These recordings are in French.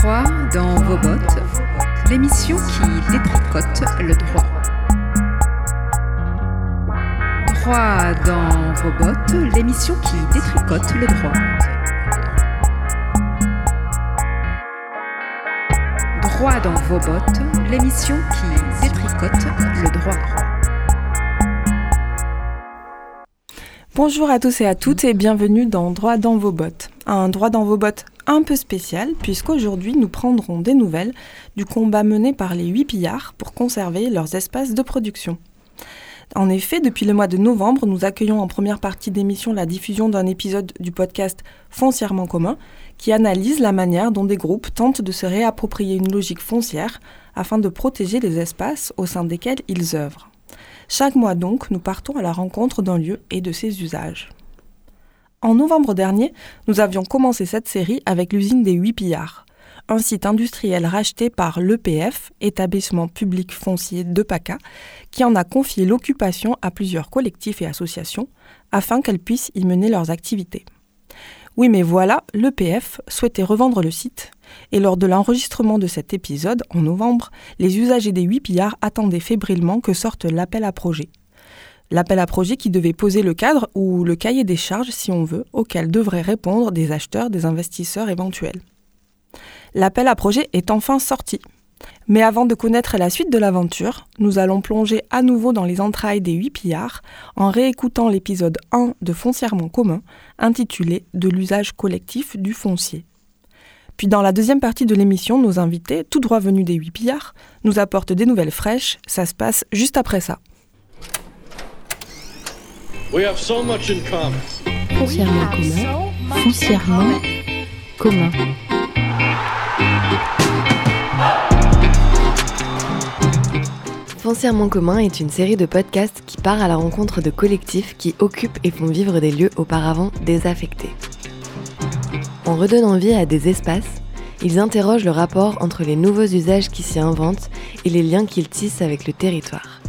Droit dans vos bottes, l'émission qui détricote le droit. Droit dans vos bottes, l'émission qui détricote le droit. Droit dans vos bottes, l'émission qui détricote le droit. Bonjour à tous et à toutes et bienvenue dans Droit dans vos bottes. Un droit dans vos bottes un peu spécial puisqu'aujourd'hui nous prendrons des nouvelles du combat mené par les huit pillards pour conserver leurs espaces de production. En effet, depuis le mois de novembre, nous accueillons en première partie d'émission la diffusion d'un épisode du podcast Foncièrement commun qui analyse la manière dont des groupes tentent de se réapproprier une logique foncière afin de protéger les espaces au sein desquels ils œuvrent. Chaque mois donc, nous partons à la rencontre d'un lieu et de ses usages. En novembre dernier, nous avions commencé cette série avec l'usine des Huit Pillards, un site industriel racheté par l'EPF, établissement public foncier de PACA, qui en a confié l'occupation à plusieurs collectifs et associations afin qu'elles puissent y mener leurs activités. Oui, mais voilà, l'EPF souhaitait revendre le site, et lors de l'enregistrement de cet épisode, en novembre, les usagers des huit pillards attendaient fébrilement que sorte l'appel à projet. L'appel à projet qui devait poser le cadre ou le cahier des charges, si on veut, auquel devraient répondre des acheteurs, des investisseurs éventuels. L'appel à projet est enfin sorti. Mais avant de connaître la suite de l'aventure, nous allons plonger à nouveau dans les entrailles des huit pillards en réécoutant l'épisode 1 de Foncièrement commun, intitulé De l'usage collectif du foncier. Puis dans la deuxième partie de l'émission, nos invités, tout droit venus des huit pillards, nous apportent des nouvelles fraîches. Ça se passe juste après ça. Foncièrement commun. Foncièrement commun. Foncièrement commun est une série de podcasts qui part à la rencontre de collectifs qui occupent et font vivre des lieux auparavant désaffectés. En redonnant vie à des espaces, ils interrogent le rapport entre les nouveaux usages qui s'y inventent et les liens qu'ils tissent avec le territoire.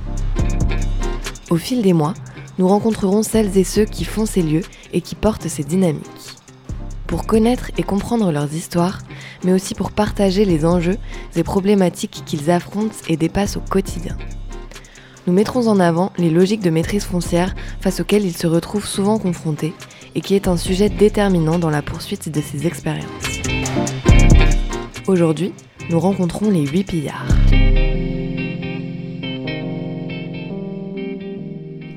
Au fil des mois, nous rencontrerons celles et ceux qui font ces lieux et qui portent ces dynamiques. Pour connaître et comprendre leurs histoires, mais aussi pour partager les enjeux et problématiques qu'ils affrontent et dépassent au quotidien. Nous mettrons en avant les logiques de maîtrise foncière face auxquelles ils se retrouvent souvent confrontés et qui est un sujet déterminant dans la poursuite de ces expériences. Aujourd'hui, nous rencontrons les huit pillards.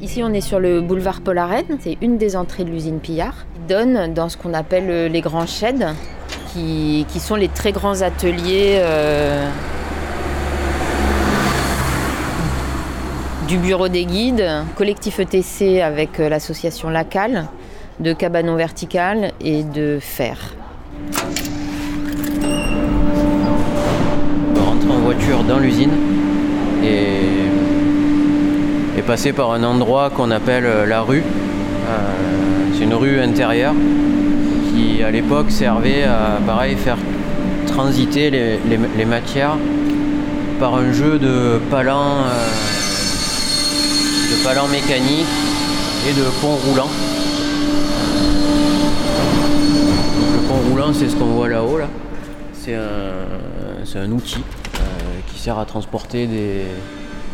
Ici, on est sur le boulevard Polarène. C'est une des entrées de l'usine Pillard. qui donne dans ce qu'on appelle euh, les grands sheds, qui, sont les très grands ateliers euh, du bureau des guides, collectif ETC avec euh, l'association Lacal, de cabanon vertical et de fer. On va rentrer en voiture dans l'usine et, et passer par un endroit qu'on appelle euh, la rue. Euh, c'est une rue intérieure qui à l'époque servait à pareil, faire transiter les, matières par un jeu de palans, euh, de palans mécaniques et de ponts roulants. Le pont roulant, c'est ce qu'on voit là-haut. Là. C'est un, un outil qui sert à transporter des,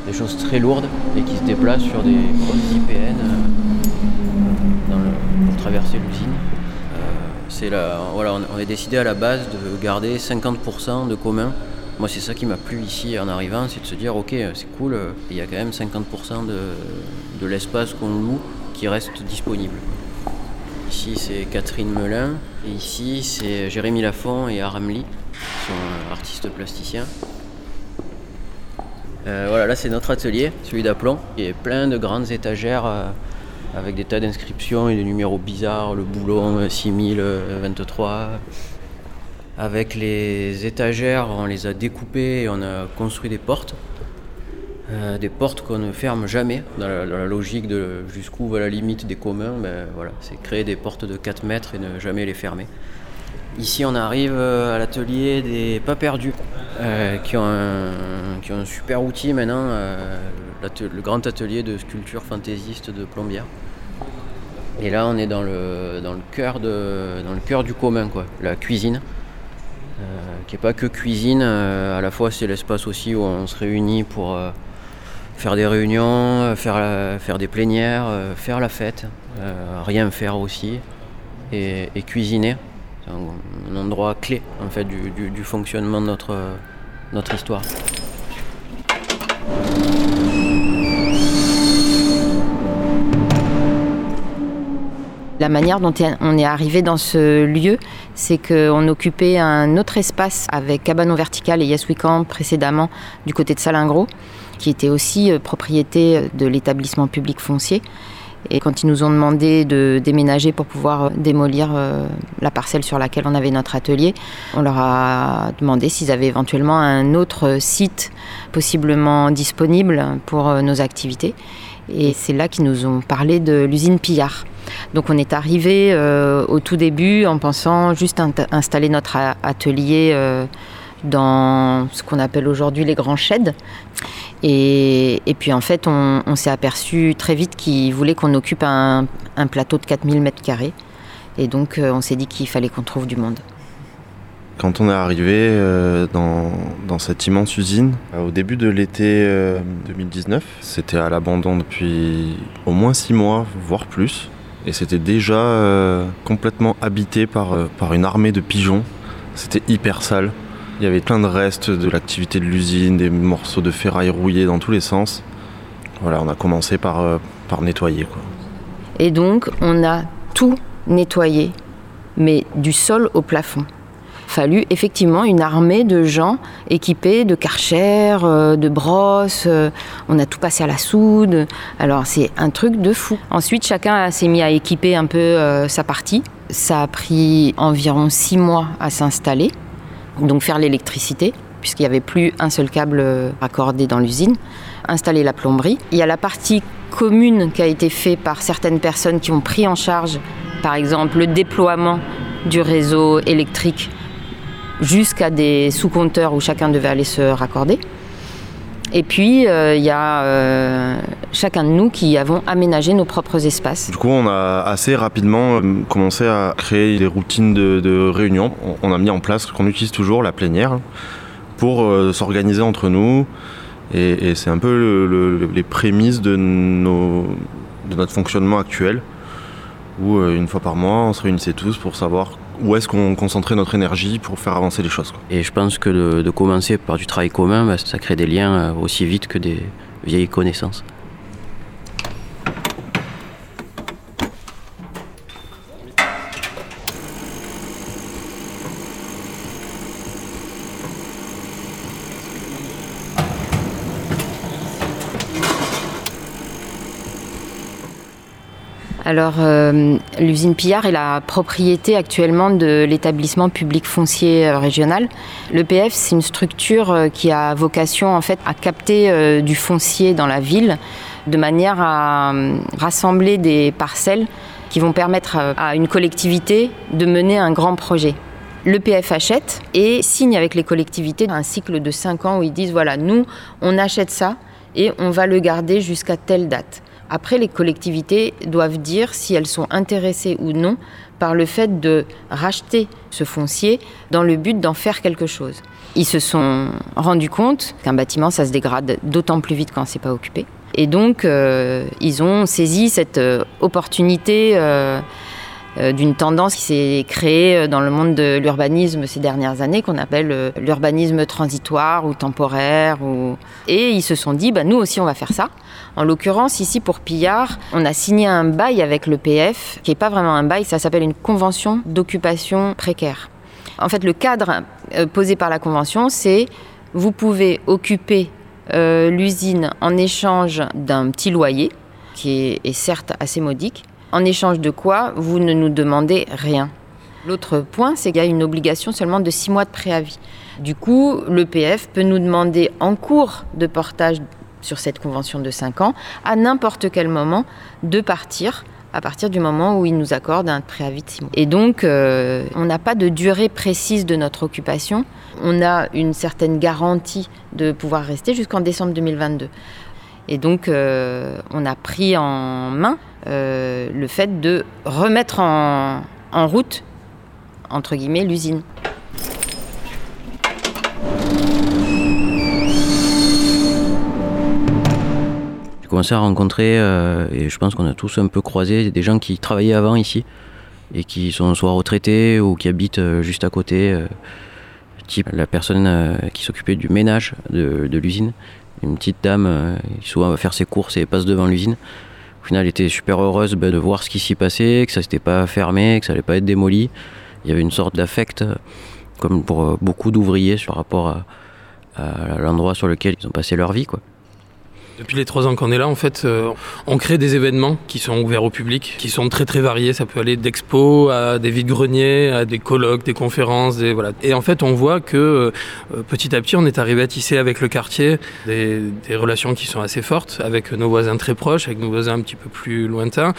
des choses très lourdes et qui se déplace sur des grosses IPN euh, pour traverser l'usine. Euh, c'est voilà, on, on est décidé à la base de garder 50% de commun. Moi, c'est ça qui m'a plu ici en arrivant, c'est de se dire, ok, c'est cool, euh, il y a quand même 50% de, de l'espace qu'on loue qui reste disponible. Ici, c'est Catherine Melin. Et ici, c'est Jérémy Lafont et Aram Lee, qui sont euh, artistes plasticiens. Euh, voilà, là, c'est notre atelier, celui d'Aplomb. Il y a plein de grandes étagères euh, avec des tas d'inscriptions et des numéros bizarres. Le boulon euh, 6023. Avec les étagères, on les a découpées et on a construit des portes. Euh, des portes qu'on ne ferme jamais, dans la, dans la logique de jusqu'où va la limite des communs, ben, voilà, c'est créer des portes de 4 mètres et ne jamais les fermer. Ici on arrive euh, à l'atelier des pas perdus, euh, qui, ont un, qui ont un super outil maintenant, euh, le grand atelier de sculpture fantaisiste de Plombières. Et là on est dans le, dans le, cœur, de, dans le cœur du commun, quoi, la cuisine. qui n'est pas que cuisine, à la fois c'est l'espace aussi où on se réunit pour faire des réunions, faire, faire des plénières, faire la fête, rien faire aussi, et, cuisiner. Un, endroit clé en fait du, fonctionnement de notre, notre histoire. La manière dont on est arrivé dans ce lieu, c'est qu'on occupait un autre espace avec Cabanon Vertical et Camp précédemment du côté de Salingro, qui était aussi euh, propriété de l'établissement public foncier. Et quand ils nous ont demandé de déménager pour pouvoir euh, démolir euh, la parcelle sur laquelle on avait notre atelier, on leur a demandé s'ils avaient éventuellement un autre site possiblement disponible pour nos activités. Et c'est là qu'ils nous ont parlé de l'usine Pillard. Donc on est arrivé euh, au tout début en pensant juste installer notre atelier euh, dans ce qu'on appelle aujourd'hui les grands sheds. Et, puis en fait, on, s'est aperçu très vite qu'ils voulaient qu'on occupe un, plateau de 4000 m2. Et donc euh, on s'est dit qu'il fallait qu'on trouve du monde. Quand on est arrivé dans, dans, cette immense usine, au début de l'été 2019, c'était à l'abandon depuis au moins six mois, voire plus. Et c'était déjà euh, complètement habité par, euh, par une armée de pigeons. C'était hyper sale. Il y avait plein de restes de l'activité de l'usine, des morceaux de ferraille rouillés dans tous les sens. Voilà, on a commencé par, euh, nettoyer. Et donc, on a tout nettoyé, mais du sol au plafond fallu effectivement une armée de gens équipés de karcher, euh, de brosses. Euh, on a tout passé à la soude. Alors c'est un truc de fou. Ensuite, chacun s'est mis à équiper un peu sa partie. Ça a pris environ six mois à s'installer, donc faire l'électricité puisqu'il n'y avait plus un seul câble raccordé dans l'usine, installer la plomberie. Il y a la partie commune qui a été faite par certaines personnes qui ont pris en charge, par exemple, le déploiement du réseau électrique jusqu'à des sous-compteurs où chacun devait aller se raccorder. Et puis, euh, il y a euh, chacun de nous qui avons aménagé nos propres espaces. Du coup, on a assez rapidement euh, commencé à créer des routines de, réunion. On a mis en place ce qu'on utilise toujours, la plénière, pour s'organiser entre nous. Et, c'est un peu les prémices de, de notre fonctionnement actuel, où une fois par mois, on se réunissait tous pour savoir où est-ce qu'on concentrait notre énergie pour faire avancer les choses. Et je pense que de, commencer par du travail commun, bah, ça crée des liens euh, aussi vite que des vieilles connaissances. Alors, euh, l'usine Pillard est la propriété actuellement de l'établissement public foncier euh, régional. L'EPF, c'est une structure euh, qui a vocation en fait à capter du foncier dans la ville de manière à rassembler des parcelles qui vont permettre à une collectivité de mener un grand projet. L'EPF achète et signe avec les collectivités un cycle de 5 ans où ils disent voilà, nous, on achète ça et on va le garder jusqu'à telle date. Après, les collectivités doivent dire si elles sont intéressées ou non par le fait de racheter ce foncier dans le but d'en faire quelque chose. Ils se sont rendus compte qu'un bâtiment, ça se dégrade d'autant plus vite quand c'est pas occupé. Et donc, euh, ils ont saisi cette euh, opportunité euh, d'une tendance qui s'est créée euh, dans le monde de l'urbanisme ces dernières années, qu'on appelle euh, l'urbanisme transitoire ou temporaire. Et ils se sont dit, bah, nous aussi on va faire ça. En l'occurrence, ici pour Pillard, on a signé un bail avec le PF, qui n'est pas vraiment un bail, ça s'appelle une convention d'occupation précaire. En fait, le cadre posé par la convention, c'est vous pouvez occuper l'usine en échange d'un petit loyer, qui est certes assez modique, en échange de quoi vous ne nous demandez rien. L'autre point, c'est qu'il y a une obligation seulement de six mois de préavis. Du coup, l'EPF peut nous demander en cours de portage sur cette convention de 5 ans, à n'importe quel moment, de partir à partir du moment où il nous accorde un préavis de 6 mois. Et donc, euh, on n'a pas de durée précise de notre occupation. On a une certaine garantie de pouvoir rester jusqu'en décembre 2022. Et donc, euh, on a pris en main euh, le fait de remettre en, route, entre guillemets, l'usine. J'ai commencé à rencontrer, euh, et je pense qu'on a tous un peu croisé, des gens qui travaillaient avant ici, et qui sont soit retraités ou qui habitent euh, juste à côté. Type la personne qui s'occupait du ménage de, de l'usine, une petite dame qui souvent va faire ses courses et passe devant l'usine. Au final, était super heureuse bah, de voir ce qui s'y passait, que ça s'était pas fermé, que ça allait pas être démoli. Il y avait une sorte d'affect, comme pour beaucoup d'ouvriers, sur rapport à, à l'endroit sur lequel ils ont passé leur vie. Quoi. Depuis les trois ans qu'on est là, en fait, euh, on crée des événements qui sont ouverts au public, qui sont très très variés. Ça peut aller d'expos à des vides-greniers, à des colloques, des conférences, des, voilà. Et en fait, on voit que euh, petit à petit, on est arrivé à tisser avec le quartier des, des relations qui sont assez fortes, avec nos voisins très proches, avec nos voisins un petit peu plus lointains,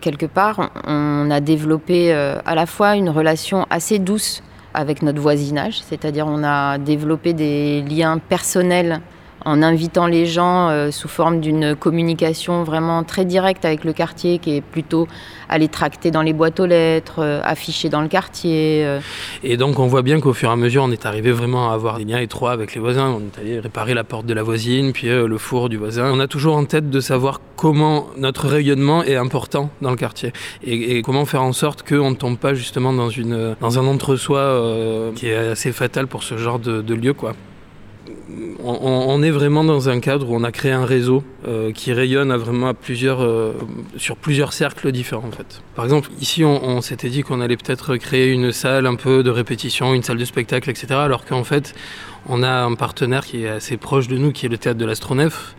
quelque part, on a développé euh, à la fois une relation assez douce avec notre voisinage, c'est-à-dire on a développé des liens personnels en invitant les gens euh, sous forme d'une communication vraiment très directe avec le quartier, qui est plutôt aller tracter dans les boîtes aux lettres, euh, afficher dans le quartier. Euh. Et donc on voit bien qu'au fur et à mesure, on est arrivé vraiment à avoir des liens étroits avec les voisins. On est allé réparer la porte de la voisine, puis le four du voisin. On a toujours en tête de savoir comment notre rayonnement est important dans le quartier et, comment faire en sorte qu'on ne tombe pas justement dans un entre-soi qui est assez fatal pour ce genre de, de lieu. quoi on, est vraiment dans un cadre où on a créé un réseau euh, qui rayonne à vraiment plusieurs, euh, sur plusieurs cercles différents en fait. Par exemple, ici on, s'était dit qu'on allait peut-être créer une salle un peu de répétition, une salle de spectacle, etc. Alors qu'en fait, on a un partenaire qui est assez proche de nous, qui est le théâtre de l'Astronef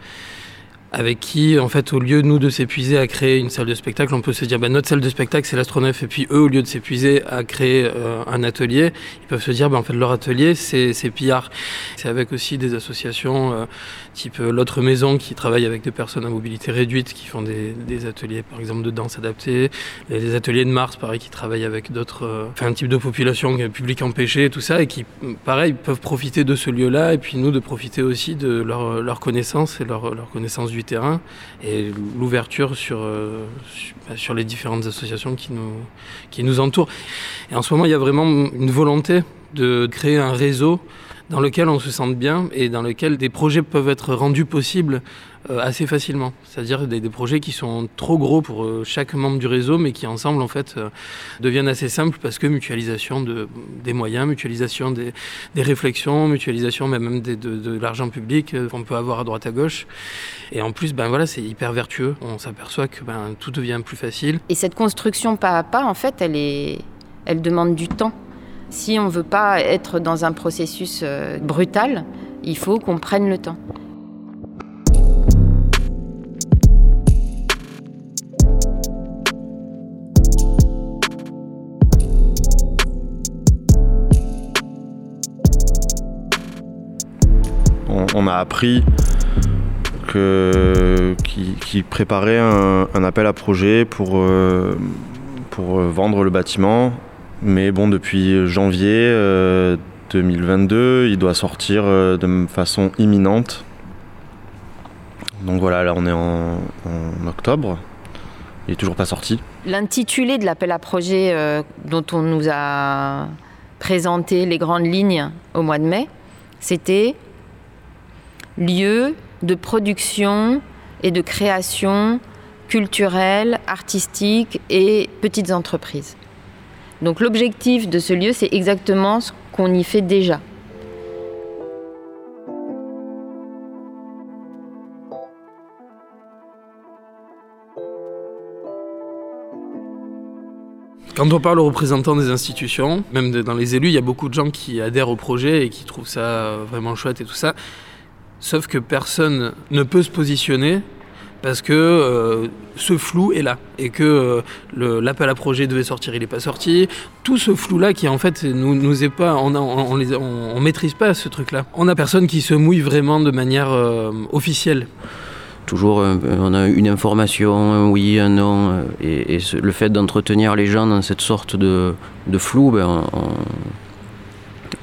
avec qui, en fait, au lieu, nous, de s'épuiser à créer une salle de spectacle, on peut se dire, bah, notre salle de spectacle, c'est l'astronef, et puis eux, au lieu de s'épuiser à créer euh, un atelier, ils peuvent se dire, bah, en fait, leur atelier, c'est Pillard. C'est avec aussi des associations euh, type euh, l'autre maison qui travaille avec des personnes à mobilité réduite, qui font des, ateliers, par exemple, de danse adaptée, les ateliers de Mars, pareil, qui travaillent avec d'autres, enfin, un type de population publique empêchée, tout ça, et qui, pareil, peuvent profiter de ce lieu-là, et puis nous, de profiter aussi de leur, connaissance et leur, connaissance du terrain et l'ouverture sur, euh, bah, sur, les différentes associations qui nous, qui nous entourent. Et en ce moment, il y a vraiment une volonté de créer un réseau dans lequel on se sente bien et dans lequel des projets peuvent être rendus possibles euh, assez facilement. C'est-à-dire des, projets qui sont trop gros pour euh, chaque membre du réseau, mais qui ensemble en fait euh, deviennent assez simples parce que mutualisation de, des moyens, mutualisation des, des réflexions, mutualisation même de, de, l'argent public qu'on peut avoir à droite à gauche. Et en plus, ben voilà, c'est hyper vertueux. On s'aperçoit que ben, tout devient plus facile. Et cette construction pas à pas, en fait, elle, est, elle demande du temps. Si on ne veut pas être dans un processus brutal, il faut qu'on prenne le temps. on a appris qu'ils préparaient un, appel à projet pour, euh, pour vendre le bâtiment. Mais bon, depuis janvier 2022, euh, il doit sortir euh, de façon imminente. Donc voilà, là on est en, octobre. Il n'est toujours pas sorti. L'intitulé de l'appel à projet dont on nous a présenté les grandes lignes au mois de mai, c'était lieu de production et de création culturelle, artistique et petites entreprises. Donc l'objectif de ce lieu, c'est exactement ce qu'on y fait déjà. Quand on parle aux représentants des institutions, même dans les élus, il y a beaucoup de gens qui adhèrent au projet et qui trouvent ça vraiment chouette et tout ça. Sauf que personne ne peut se positionner parce que euh, ce flou est là et que euh, l'appel à projet devait sortir, il n'est pas sorti. Tout ce flou-là qui en fait nous, nous est pas, on, on, maîtrise pas ce truc-là. On a personne qui se mouille vraiment de manière euh, officielle. Toujours, on a une information, un oui, un non, et, le fait d'entretenir les gens dans cette sorte de, flou, ben, on,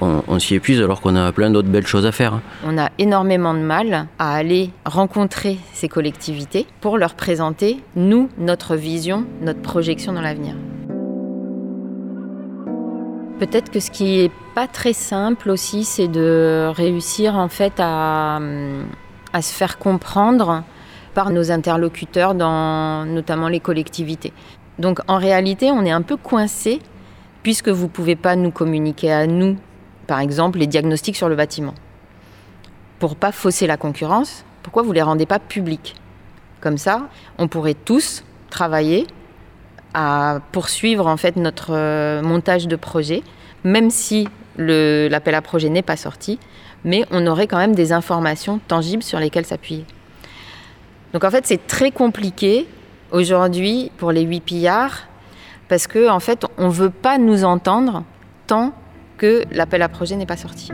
on, s'y épuise alors qu'on a plein d'autres belles choses à faire. On a énormément de mal à aller rencontrer ces collectivités pour leur présenter, nous, notre vision, notre projection dans l'avenir. Peut-être que ce qui est pas très simple aussi, c'est de réussir en fait à, à se faire comprendre par nos interlocuteurs, dans notamment les collectivités. Donc en réalité, on est un peu coincé puisque vous pouvez pas nous communiquer à nous, par exemple, les diagnostics sur le bâtiment. Pour pas fausser la concurrence, pourquoi vous les rendez pas publics? Comme ça, on pourrait tous travailler à poursuivre en fait notre euh, montage de projet, même si l'appel à projet n'est pas sorti, mais on aurait quand même des informations tangibles sur lesquelles s'appuyer. Donc en fait, c'est très compliqué aujourd'hui pour les huit pillards parce qu'en en fait, on veut pas nous entendre tant que l'appel à projet n'est pas sorti.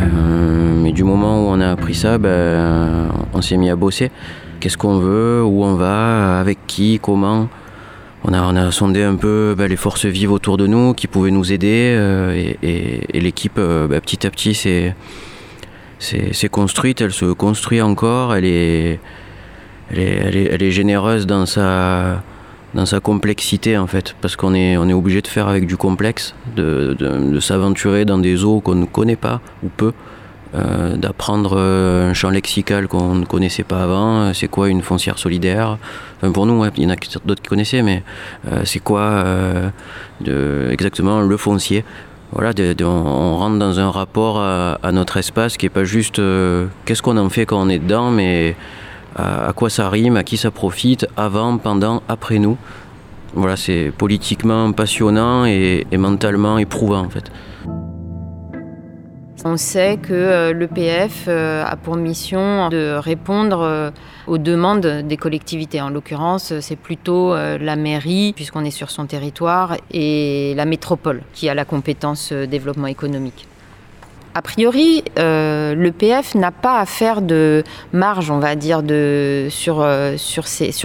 Euh, du moment où on a appris ça, ben, on s'est mis à bosser. Qu'est-ce qu'on veut, où on va, avec qui, comment? On a, sondé un peu ben, les forces vives autour de nous qui pouvaient nous aider euh, et, l'équipe euh, ben, petit à petit s'est, construite, elle se construit encore, elle est, généreuse dans sa, complexité en fait, parce qu'on est, obligé de faire avec du complexe, de, de s'aventurer dans des eaux qu'on ne connaît pas ou peu. Euh, d'apprendre euh, un champ lexical qu'on ne connaissait pas avant. Euh, c'est quoi une foncière solidaire? Enfin, Pour nous, il y en a d'autres qui connaissaient, mais c'est quoi exactement le foncier? Voilà, on rentre dans un rapport à, notre espace qui n'est pas juste qu'est-ce qu'on en fait quand on est dedans, mais à, quoi ça rime, à qui ça profite, avant, pendant, après nous. Voilà, c'est politiquement passionnant et mentalement éprouvant en fait. On sait que euh, l'EPF euh, a pour mission de répondre euh, aux demandes des collectivités. En l'occurrence, c'est plutôt la mairie, puisqu'on est sur son territoire, et la métropole qui a la compétence développement économique. A priori, euh, l'EPF n'a pas à faire de marge, on va dire, euh, sur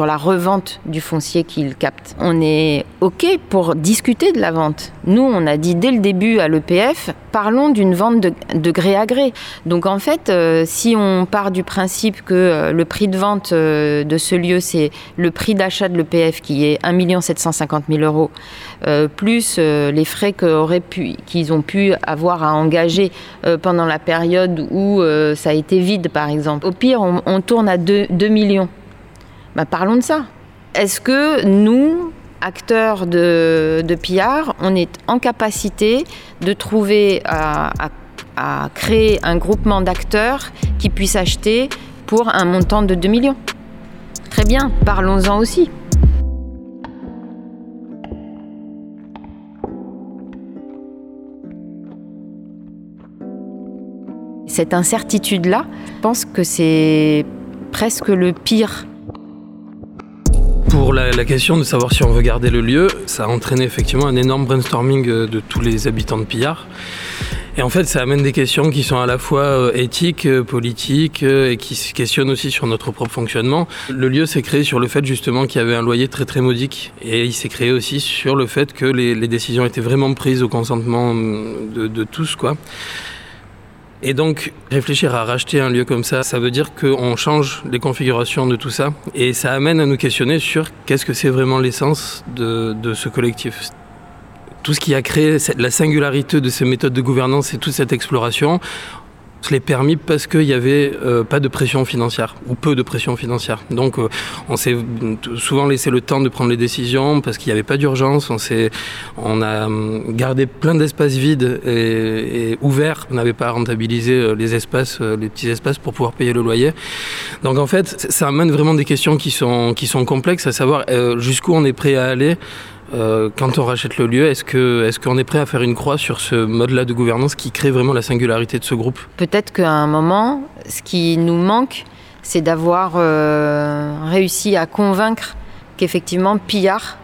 la revente du foncier qu'il capte. On est OK pour discuter de la vente. Nous, on a dit dès le début à l'EPF, parlons d'une vente de, gré à gré. Donc en fait, euh, si on part du principe que le prix de vente de ce lieu, c'est le prix d'achat de l'EPF qui est 1 750 000 euros, plus les frais qu'ils ont pu avoir à engager euh, pendant la période où euh, ça a été vide, par exemple. Au pire, on, tourne à 2, millions. Bah, parlons de ça. Est-ce que nous, acteurs de, de PR, on est en capacité de trouver à, à créer un groupement d'acteurs qui puissent acheter pour un montant de 2 millions? Très bien, parlons-en aussi. Cette incertitude-là, je pense que c'est presque le pire. Pour la, question de savoir si on veut garder le lieu, ça a entraîné effectivement un énorme brainstorming euh, de tous les habitants de Pillard. Et en fait, ça amène des questions qui sont à la fois euh, éthiques, euh, politiques et qui se questionnent aussi sur notre propre fonctionnement. Le lieu s'est créé sur le fait justement qu'il y avait un loyer très très modique et il s'est créé aussi sur le fait que les, décisions étaient vraiment prises au consentement de, de tous, quoi. Et donc, réfléchir à racheter un lieu comme ça, ça veut dire qu'on change les configurations de tout ça. Et ça amène à nous questionner sur qu'est-ce que c'est vraiment l'essence de, ce collectif tout ce qui a créé la singularité de ces méthodes de gouvernance et toute cette exploration, je l'ai permis parce qu'il n'y avait euh, pas de pression financière, ou peu de pression financière. Donc euh, on s'est souvent laissé le temps de prendre les décisions parce qu'il n'y avait pas d'urgence. On, on a hum, gardé plein d'espaces vides et, ouverts. On n'avait pas rentabilisé euh, les espaces, les petits espaces pour pouvoir payer le loyer. Donc en fait, ça amène vraiment des questions qui sont, qui sont complexes, à savoir jusqu'où on est prêt à aller euh, quand on rachète le lieu, est-ce qu'on est, qu'on est prêt à faire une croix sur ce mode-là de gouvernance qui crée vraiment la singularité de ce groupe? Peut-être qu'à un moment, ce qui nous manque, c'est d'avoir euh, réussi à convaincre qu'effectivement Pillard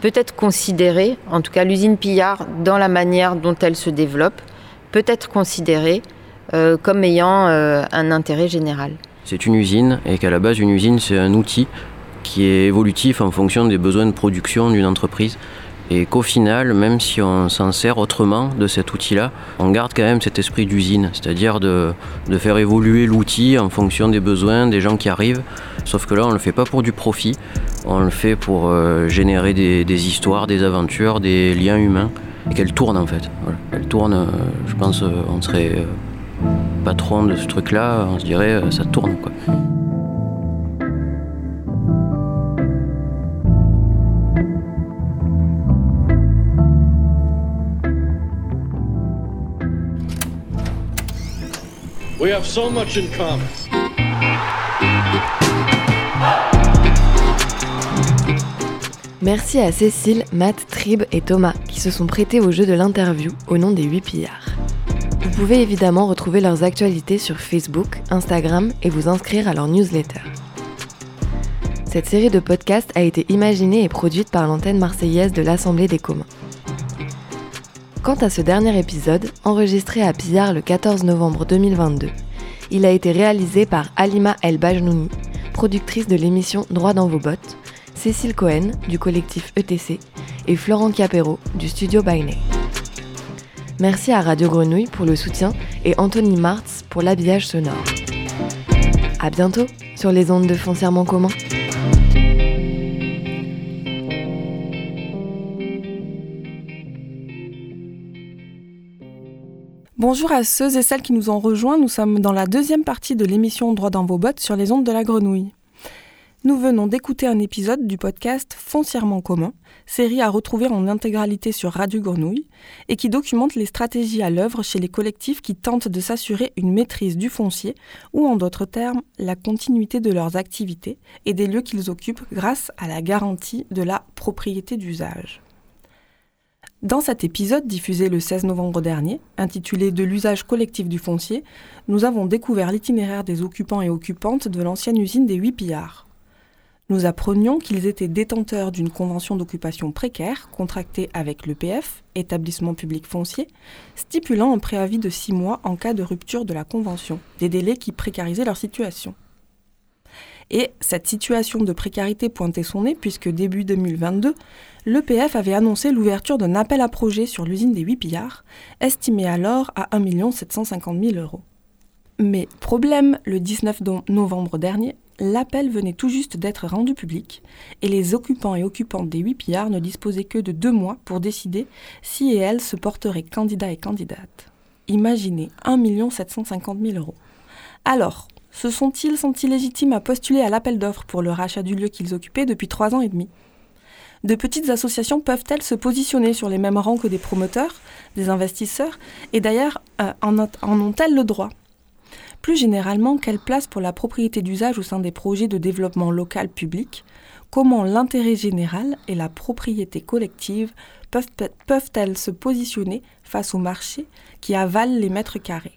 peut être considérée, en tout cas l'usine Pillard, dans la manière dont elle se développe, peut être considérée euh, comme ayant un intérêt général. C'est une usine et qu'à la base une usine c'est un outil qui est évolutif en fonction des besoins de production d'une entreprise et qu'au final, même si on s'en sert autrement de cet outil-là, on garde quand même cet esprit d'usine, c'est-à-dire de, faire évoluer l'outil en fonction des besoins des gens qui arrivent. Sauf que là, on ne le fait pas pour du profit, on le fait pour euh, générer des, histoires, des aventures, des liens humains, et qu'elle tourne en fait. Elle tourne, euh, je pense, euh, on serait patron de ce truc-là, on se dirait, ça tourne quoi. Have so much in common. Merci à Cécile, Matt, Trib et Thomas qui se sont prêtés au jeu de l'interview au nom des 8 pillards. Vous pouvez évidemment retrouver leurs actualités sur Facebook, Instagram et vous inscrire à leur newsletter. Cette série de podcasts a été imaginée et produite par l'antenne marseillaise de l'Assemblée des communs. Quant à ce dernier épisode, enregistré à Pillard le 14 novembre 2022, il a été réalisé par Alima El Bajnouni, productrice de l'émission Droit dans vos bottes, Cécile Cohen du collectif ETC et Florent Capero du studio Bainet. Merci à Radio Grenouille pour le soutien et Anthony Martz pour l'habillage sonore. A bientôt sur les ondes de Foncièrement commun. Bonjour à ceux et celles qui nous ont rejoints. Nous sommes dans la deuxième partie de l'émission Droit dans vos bottes sur les ondes de la grenouille. Nous venons d'écouter un épisode du podcast Foncièrement commun, série à retrouver en intégralité sur Radio Grenouille, et qui documente les stratégies à l'œuvre chez les collectifs qui tentent de s'assurer une maîtrise du foncier, ou en d'autres termes, la continuité de leurs activités et des lieux qu'ils occupent grâce à la garantie de la propriété d'usage. Dans cet épisode diffusé le 16 novembre dernier, intitulé De l'usage collectif du foncier, nous avons découvert l'itinéraire des occupants et occupantes de l'ancienne usine des Huit Pillards. Nous apprenions qu'ils étaient détenteurs d'une convention d'occupation précaire contractée avec l'EPF, établissement public foncier, stipulant un préavis de six mois en cas de rupture de la convention, des délais qui précarisaient leur situation. Et cette situation de précarité pointait son nez puisque début 2022, l'EPF avait annoncé l'ouverture d'un appel à projet sur l'usine des Huit Pillards, estimé alors à 1 750 000 euros. Mais problème, le 19 novembre dernier, l'appel venait tout juste d'être rendu public et les occupants et occupantes des Huit Pillards ne disposaient que de deux mois pour décider si et elles se porteraient candidats et candidates. Imaginez 1 750 000 euros. Alors, se sont-ils sentis légitimes à postuler à l'appel d'offres pour le rachat du lieu qu'ils occupaient depuis trois ans et demi? De petites associations peuvent-elles se positionner sur les mêmes rangs que des promoteurs, des investisseurs? Et d'ailleurs, euh, en, en ont-elles le droit? Plus généralement, quelle place pour la propriété d'usage au sein des projets de développement local public? Comment l'intérêt général et la propriété collective peuvent-elles se positionner face au marché qui avale les mètres carrés?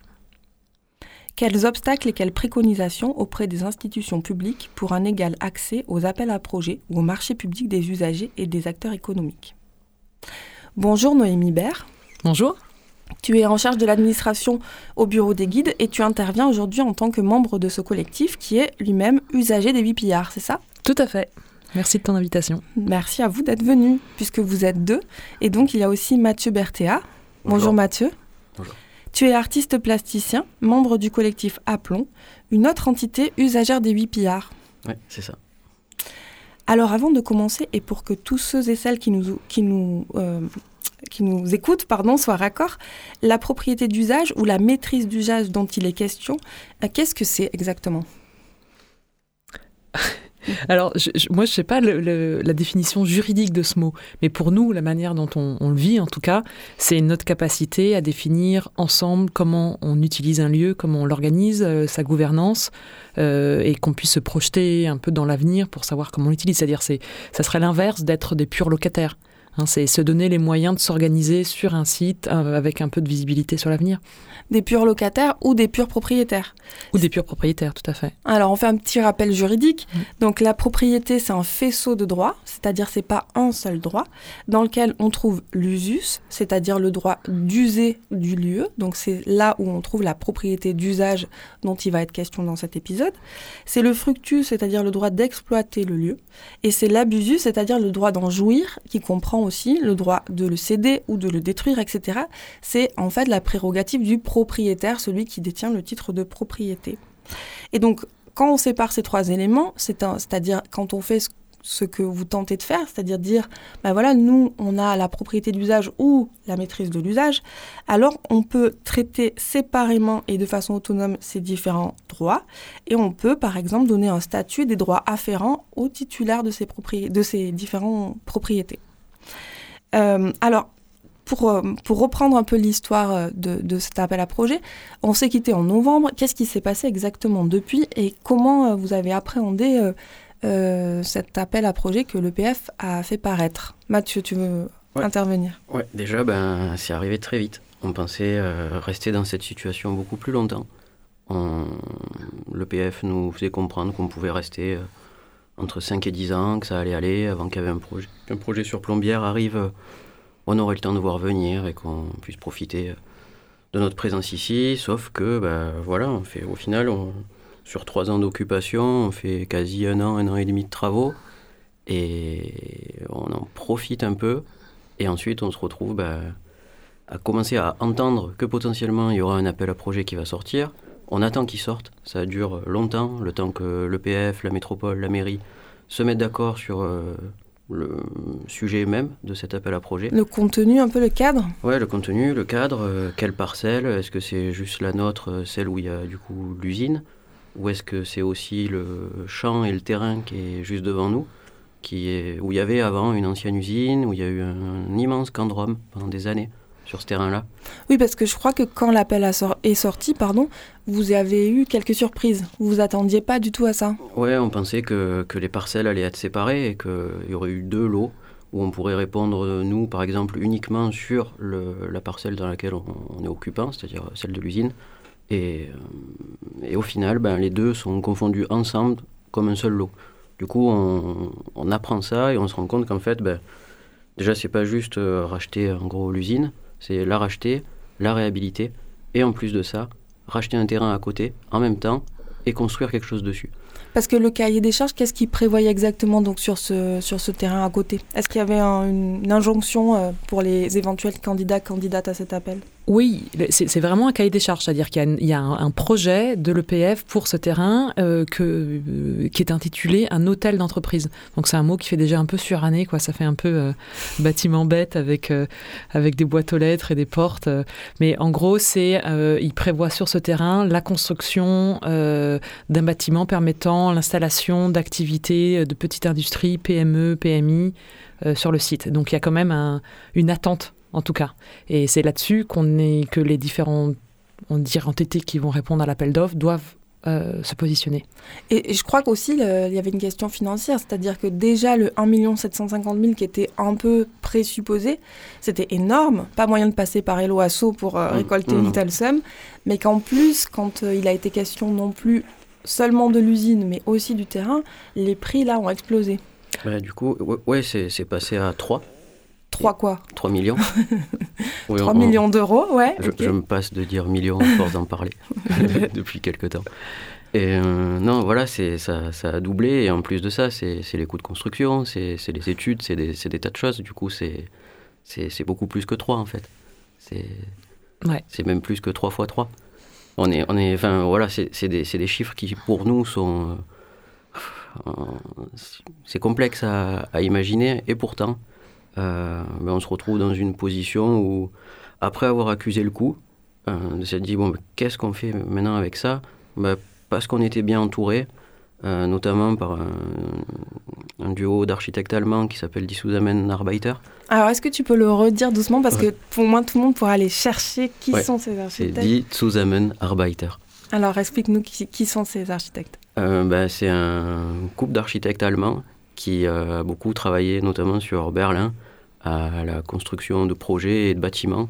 Quels obstacles et quelles préconisations auprès des institutions publiques pour un égal accès aux appels à projets ou au marché public des usagers et des acteurs économiques? Bonjour Noémie Bert. Bonjour. Tu es en charge de l'administration au bureau des guides et tu interviens aujourd'hui en tant que membre de ce collectif qui est lui-même usager des 8 pillards, c'est ça? Tout à fait. Merci de ton invitation. Merci à vous d'être venu, puisque vous êtes deux. Et donc, il y a aussi Mathieu Berthéa. Bonjour Mathieu. Tu es artiste plasticien, membre du collectif Aplomb, une autre entité usagère des huit pillards. Oui, c'est ça. Alors avant de commencer, et pour que tous ceux et celles qui nous, qui nous, euh, qui nous écoutent pardon, soient raccords, la propriété d'usage ou la maîtrise d'usage dont il est question, euh, qu'est-ce que c'est exactement? Alors, moi, je ne sais pas la définition juridique de ce mot, mais pour nous, la manière dont on, le vit, en tout cas, c'est notre capacité à définir ensemble comment on utilise un lieu, comment on l'organise, euh, sa gouvernance, euh, et qu'on puisse se projeter un peu dans l'avenir pour savoir comment on l'utilise. C'est-à-dire, ça serait l'inverse d'être des purs locataires. Hein. c'est se donner les moyens de s'organiser sur un site euh, avec un peu de visibilité sur l'avenir des purs locataires ou des purs propriétaires. Ou des purs propriétaires, tout à fait. Alors on fait un petit rappel juridique. Mm. Donc la propriété, c'est un faisceau de droits, c'est-à-dire c'est pas un seul droit, dans lequel on trouve l'usus, c'est-à-dire le droit d'user du lieu. Donc c'est là où on trouve la propriété d'usage dont il va être question dans cet épisode. C'est le fructus, c'est-à-dire le droit d'exploiter le lieu. Et c'est l'abusus, c'est-à-dire le droit d'en jouir, qui comprend le droit de le céder ou de le détruire, etc. C'est en fait la prérogative du propriétaire, celui qui détient le titre de propriété. Et donc, quand on sépare ces trois éléments, c'est-à-dire quand on fait ce que vous tentez de faire, c'est-à-dire dire, ben voilà, nous, on a la propriété d'usage ou la maîtrise de l'usage, alors on peut traiter séparément et de façon autonome ces différents droits, et on peut, par exemple, donner un statut des droits afférents de ces, de ces différentes propriétés. Euh, alors, pour, euh, pour, reprendre un peu l'histoire euh, de, de, cet appel à projet, on s'est quitté en novembre. Qu'est-ce qui s'est passé exactement depuis et comment vous avez appréhendé euh, cet appel à projet que l'EPF a fait paraître? Mathieu, tu veux intervenir? Ouais, déjà, ben, c'est arrivé très vite. On pensait euh, rester dans cette situation beaucoup plus longtemps. L'EPF nous faisait comprendre qu'on pouvait rester entre 5 et 10 ans, que ça allait aller avant qu'il y avait un projet, un projet sur plombière arrive. on aurait le temps de voir venir et qu'on puisse profiter de notre présence ici, sauf que, ben, voilà, on fait, au final, sur trois ans d'occupation, on fait quasi un an, un an et demi de travaux. Et on en profite un peu. Et ensuite, on se retrouve bah, à commencer à entendre que potentiellement il y aura un appel à projet qui va sortir. On attend qu'il sorte. Ça dure longtemps, le temps que l'EPF, la métropole, la mairie se mettent d'accord sur euh, le sujet même de cet appel à projet. Le contenu, un peu le cadre? Ouais, le contenu, le cadre. Euh, quelle parcelle Est-ce que c'est juste la nôtre, euh, celle où il y a du coup l'usine? Ou est-ce que c'est aussi le champ et le terrain qui est juste devant nous, qui est, où il y avait avant une ancienne usine, où il y a eu un, immense camp de Rome pendant des années? Sur ce terrain-là Oui, parce que je crois que quand l'appel est sorti, pardon, vous avez eu quelques surprises. Vous vous attendiez pas du tout à ça Oui, on pensait que, que, les parcelles allaient être séparées et qu'il y aurait eu deux lots où on pourrait répondre, nous, par exemple, uniquement sur le, la parcelle dans laquelle on, on est occupant, c'est-à-dire celle de l'usine, et, euh, et, au final, ben, les deux sont confondus ensemble comme un seul lot. Du coup, on, on apprend ça et on se rend compte qu'en fait, ben, déjà, c'est pas juste euh, racheter en gros l'usine, c'est la racheter, la réhabiliter, et en plus de ça, racheter un terrain à côté en même temps et construire quelque chose dessus. Parce que le cahier des charges, qu'est-ce qu'il prévoyait exactement donc sur ce, sur ce terrain à côté? Est-ce qu'il y avait une, injonction euh, pour les éventuels candidats, candidates à cet appel? Oui, c'est vraiment un cahier des charges, c'est-à-dire qu'il y a, un, projet de l'EPF pour ce terrain euh, euh, qui est intitulé un hôtel d'entreprise. Donc c'est un mot qui fait déjà un peu suranné, quoi. Ça fait un peu bâtiment bête avec avec des boîtes aux lettres et des portes. mais en gros, c'est il prévoit sur ce terrain la construction d'un bâtiment permettant l'installation d'activités de petite industrie, PME, PMI sur le site. Donc il y a quand même une attente en tout cas. Et c'est là-dessus qu'on est, que les différents on entités qui vont répondre à l'appel d'offres doivent euh, se positionner. Et, je crois qu'aussi, il y avait une question financière, c'est-à-dire que déjà le 1 750 000 qui était un peu présupposé, c'était énorme, pas moyen de passer par Hello Asso pour euh, mmh. récolter une mmh. telle somme, mais qu'en plus, quand euh, il a été question non plus seulement de l'usine, mais aussi du terrain, les prix là ont explosé. du coup, ouais, c'est passé à 3 3 quoi? 3 millions. 3 millions d'euros, ouais. Je, me passe de dire millions à force d'en parler depuis quelques temps. Et euh, non, voilà, ça, ça a doublé. Et en plus de ça, c'est les coûts de construction, c'est les études, c'est des, des, tas de choses. Du coup, c'est beaucoup plus que 3 en fait. C'est ouais. même plus que 3 fois 3. On est, on est, enfin, voilà, c'est des, des, chiffres qui, pour nous, sont. Euh, c'est complexe à, imaginer. Et pourtant, euh, ben, on se retrouve dans une position où, après avoir accusé le coup, euh, on s'est dit bon, ben, qu'est-ce qu'on fait maintenant avec ça? Ben, Parce qu'on était bien entouré, euh, notamment par un, duo d'architectes allemands qui s'appelle Die Arbeiter. Alors, est-ce que tu peux le redire doucement? Parce que pour moi, tout le monde pourra aller chercher qui sont ces architectes. C'est Die Arbeiter. Alors, explique-nous qui, sont ces architectes. ben, c'est un couple d'architectes allemands qui a beaucoup travaillé notamment sur Berlin à la construction de projets et de bâtiments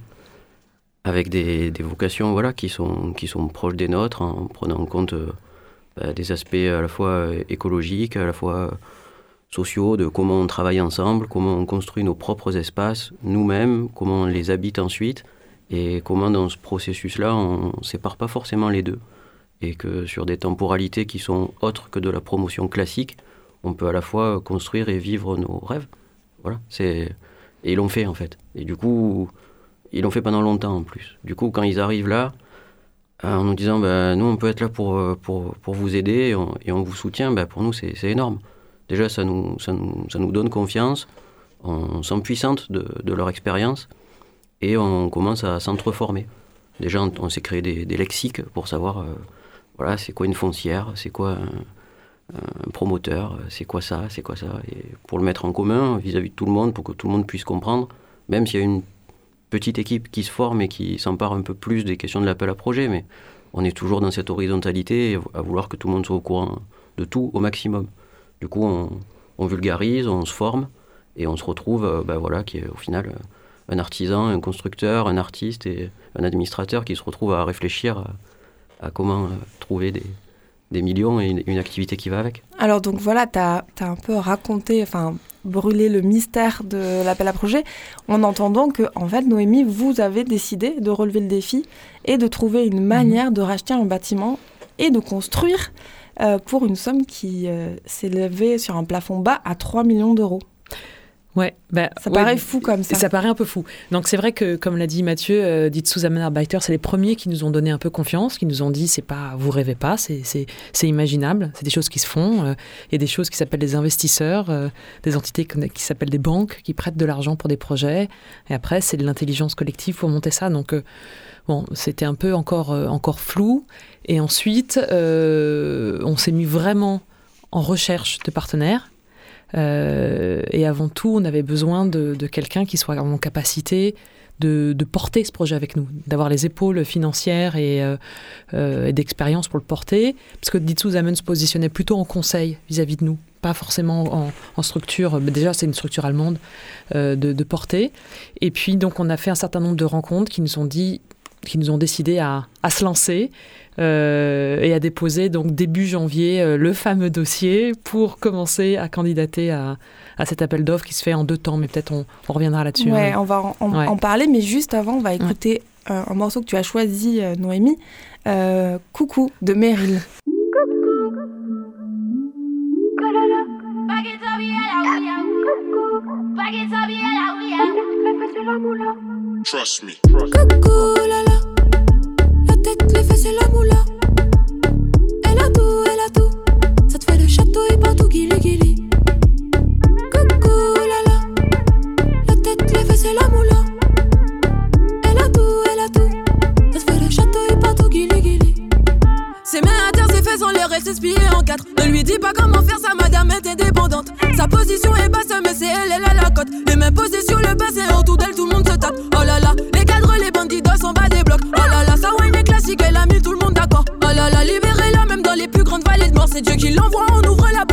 avec des, vocations voilà, qui, sont, qui sont proches des nôtres en prenant en compte euh, des aspects à la fois écologiques, à la fois sociaux, de comment on travaille ensemble, comment on construit nos propres espaces nous-mêmes, comment on les habite ensuite, et comment dans ce processus-là on ne sépare pas forcément les deux, et que sur des temporalités qui sont autres que de la promotion classique, on peut à la fois construire et vivre nos rêves. Voilà, c'est Et ils l'ont fait en fait. Et du coup, ils l'ont fait pendant longtemps en plus. Du coup, quand ils arrivent là, euh, en nous disant bah, nous on peut être là pour, euh, pour, pour vous aider et on, vous soutient, bah, pour nous c'est énorme. Déjà ça nous, ça nous, ça nous donne confiance, on sent puissante de, de leur expérience et on commence à s'entreformer. Déjà on, s'est créé des, lexiques pour savoir euh, voilà, c'est quoi une foncière, c'est quoi un, promoteur, c'est quoi ça, c'est quoi ça, et pour le mettre en commun vis-à-vis -vis de tout le monde, pour que tout le monde puisse comprendre, même s'il y a une petite équipe qui se forme et qui s'empare un peu plus des questions de l'appel à projet, mais on est toujours dans cette horizontalité à vouloir que tout le monde soit au courant de tout au maximum. Du coup, on, vulgarise, on se forme et on se retrouve, euh, ben voilà, qui est au final euh, un artisan, un constructeur, un artiste et un administrateur qui se retrouve à réfléchir à, comment euh, trouver des, des millions et une, activité qui va avec. Alors donc voilà, tu as, as, un peu raconté, enfin brûler le mystère de l'appel à projet, en entendant que, en fait, Noémie, vous avez décidé de relever le défi et de trouver une manière de racheter un bâtiment et de construire euh, pour une somme qui euh, s'élevait sur un plafond bas à 3 millions d'euros. Ouais, bah, ça paraît fou comme ça. Ça paraît un peu fou. Donc c'est vrai que, comme l'a dit Mathieu, euh, dit Susan Arbeiter, c'est les premiers qui nous ont donné un peu confiance, qui nous ont dit c'est pas, vous rêvez pas, c'est imaginable, c'est des choses qui se font. Euh, il y a des choses qui s'appellent des investisseurs, euh, des entités qui s'appellent des banques qui prêtent de l'argent pour des projets. Et après, c'est de l'intelligence collective pour monter ça. Donc bon, c'était un peu encore, encore flou. Et ensuite, on s'est mis vraiment en recherche de partenaires euh, et avant tout, on avait besoin de, quelqu'un qui soit en capacité de, porter ce projet avec nous, d'avoir les épaules financières et, euh, euh, d'expérience pour le porter, parce que Ditsu Zaman se positionnait plutôt en conseil vis-à-vis de nous, pas forcément en, structure, déjà c'est une structure allemande, de, porter. Et puis donc on a fait un certain nombre de rencontres qui nous ont dit, qui nous ont décidé à, se lancer, et a déposé donc début janvier euh, le fameux dossier pour commencer à candidater à, cet appel d'offres qui se fait en deux temps, mais peut-être on, reviendra là-dessus. Ouais, hein. on va en, parler, mais juste avant, on va écouter un, morceau que tu as choisi, euh, Noémie, Coucou de Meryl. Trust me. Coucou, tête, les fesses et la moula. Elle a tout, elle a tout. Ça te fait le château et pas tout guili guili. Coucou, la la. La tête, les fesses et la moula. Elle a tout, elle a tout. Ça te fait le château et pas tout guili guili. Ses mains à terre, ses fesses en l'air, elle en quatre. Ne lui dis pas comment faire, sa madame est indépendante. Sa position est basse, mais c'est elle, elle a la cote. Les mains posées sur le bassin, autour d'elle, tout Oh là là, même dans les plus grandes vallées de mort. C'est Dieu qui l'envoie, on ouvre la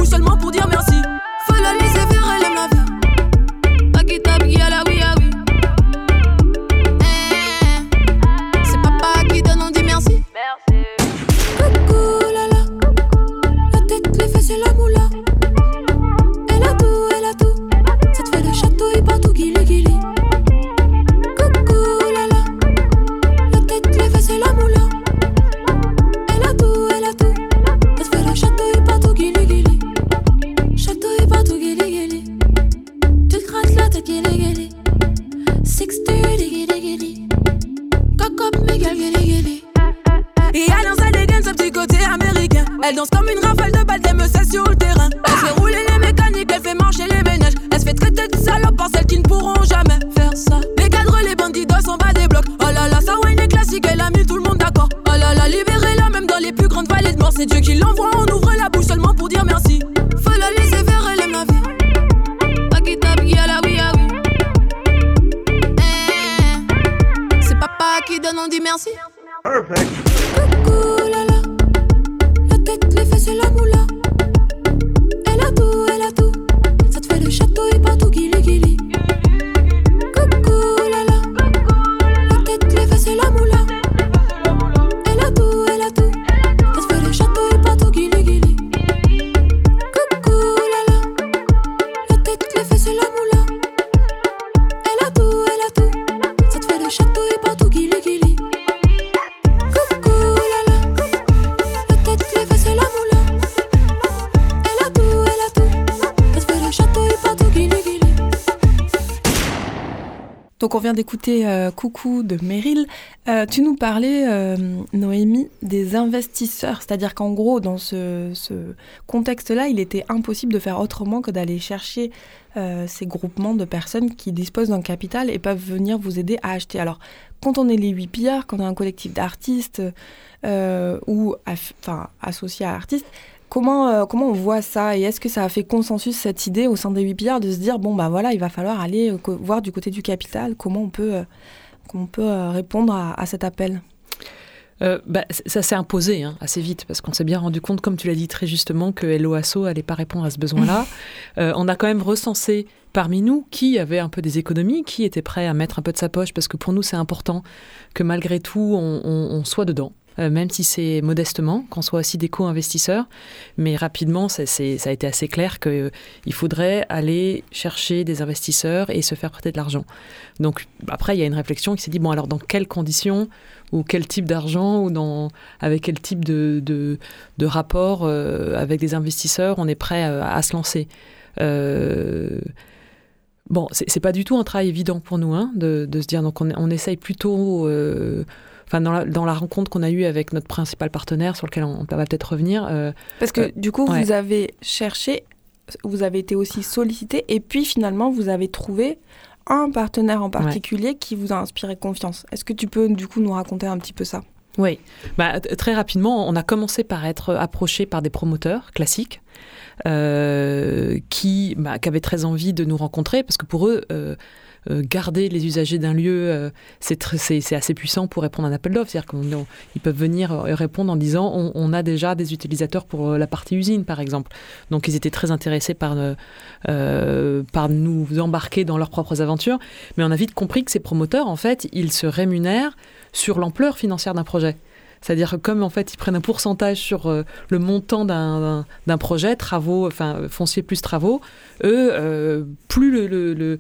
on vient d'écouter euh, Coucou de Meryl. Euh, tu nous parlais, euh, Noémie, des investisseurs. C'est-à-dire qu'en gros, dans ce, contexte-là, il était impossible de faire autrement que d'aller chercher ces groupements de personnes qui disposent d'un capital et peuvent venir vous aider à acheter. Alors, quand on est les huit pillards, quand on est un collectif d'artistes ou enfin, associé à artistes, Comment, euh, comment on voit ça et est-ce que ça a fait consensus cette idée au sein des 8 pillards de se dire bon bah voilà il va falloir aller euh, voir du côté du capital comment on peut, euh, comment on peut répondre à, cet appel? Bah, ça s'est imposé hein, assez vite parce qu'on s'est bien rendu compte, comme tu l'as dit très justement, que LOASO n'allait pas répondre à ce besoin-là. on a quand même recensé parmi nous qui avait un peu des économies, qui était prêt à mettre un peu de sa poche parce que pour nous c'est important que malgré tout on soit dedans. Euh, même si c'est modestement, qu'on soit aussi des co-investisseurs. Mais rapidement, ça, a été assez clair qu'il euh, faudrait aller chercher des investisseurs et se faire prêter de l'argent. Donc après, il y a une réflexion qui s'est dit, bon alors dans quelles conditions ou quel type d'argent ou dans, avec quel type de, de, rapport euh, avec des investisseurs on est prêt à, se lancer Bon, c'est pas du tout un travail évident pour nous hein, de, se dire, donc on, on essaye plutôt enfin dans la, dans la rencontre qu'on a eue avec notre principal partenaire, sur lequel on, va peut-être revenir. Euh, Parce que euh, du coup, vous avez cherché, vous avez été aussi sollicité, et puis finalement, vous avez trouvé un partenaire en particulier qui vous a inspiré confiance. Est-ce que tu peux du coup nous raconter un petit peu ça? Oui, bah, très rapidement, on a commencé par être approché par des promoteurs classiques. Euh, qui, bah, qui avaient très envie de nous rencontrer parce que pour eux, euh, garder les usagers d'un lieu, euh, c'est assez puissant pour répondre à un appel d'offres. C'est-à-dire qu'ils peuvent venir euh, répondre en disant on, a déjà des utilisateurs pour la partie usine, par exemple. Donc ils étaient très intéressés par, par nous embarquer dans leurs propres aventures. Mais on a vite compris que ces promoteurs, en fait, ils se rémunèrent sur l'ampleur financière d'un projet. C'est-à-dire que comme en fait ils prennent un pourcentage sur le montant d'un projet, travaux, enfin foncier plus travaux, eux, plus le,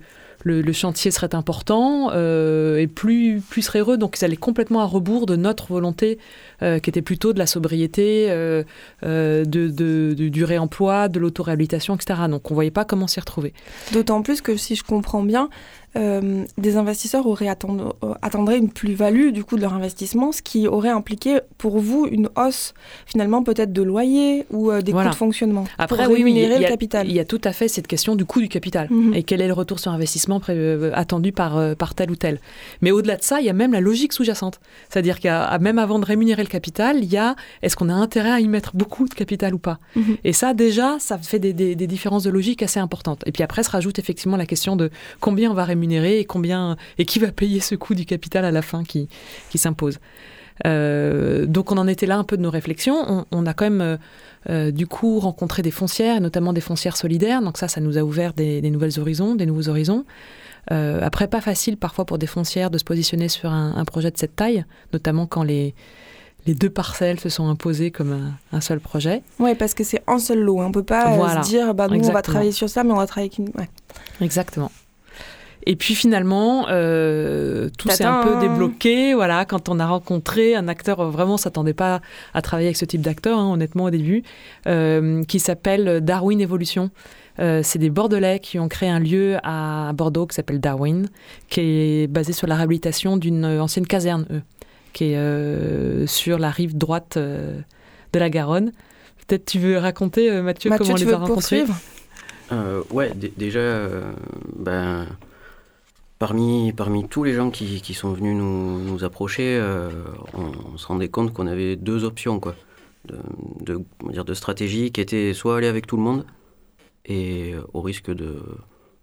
chantier serait important euh, et plus, plus serait heureux. Donc ils allaient complètement à rebours de notre volonté qui était plutôt de la sobriété, euh, de, du réemploi, de l'autoréhabilitation, etc. Donc on ne voyait pas comment s'y retrouver. D'autant plus que si je comprends bien, euh, des investisseurs auraient euh, attendraient une plus-value du coup de leur investissement, ce qui aurait impliqué pour vous une hausse finalement peut-être de loyer ou euh, des coûts de fonctionnement Après, pour rémunérer le capital. Il y a tout à fait cette question du coût du capital mhm. et quel est le retour sur investissement attendu par, par tel ou tel? Mais au-delà de ça, il y a même la logique sous-jacente. C'est-à-dire qu'il même avant de rémunérer capital, il y a est-ce qu'on a intérêt à y mettre beaucoup de capital ou pas mhm. Et ça, déjà, ça fait des, des, des différences de logique assez importantes. Et puis après se rajoute effectivement la question de combien on va rémunérer et combien et qui va payer ce coût du capital à la fin qui, qui s'impose. Euh, donc on en était là un peu de nos réflexions. On, a quand même euh, euh, du coup rencontré des foncières, notamment des foncières solidaires. Donc ça, ça nous a ouvert des, nouvelles horizons, des nouveaux horizons. après, pas facile parfois pour des foncières de se positionner sur un, projet de cette taille, notamment quand les, les deux parcelles se sont imposées comme un, seul projet. Oui, parce que c'est un seul lot. On ne peut pas se dire, bah, nous, on va travailler sur ça, mais on va travailler avec une... Exactement. Et puis finalement, euh, tout s'est un peu débloqué. Voilà, quand on a rencontré un acteur, euh, vraiment, s'attendait pas à travailler avec ce type d'acteur, hein, honnêtement au début, euh, qui s'appelle Darwin Evolution. c'est des Bordelais qui ont créé un lieu à Bordeaux qui s'appelle Darwin, qui est basé sur la réhabilitation d'une ancienne caserne, eux, qui est sur la rive droite de la Garonne. Peut-être tu veux raconter, Mathieu, comment on les a rencontrés? Ouais, déjà, ben Parmi, parmi tous les gens qui, qui sont venus nous, nous approcher, euh, on, se rendait compte qu'on avait deux options quoi, de, de, dire de stratégie qui étaient soit aller avec tout le monde, et au risque de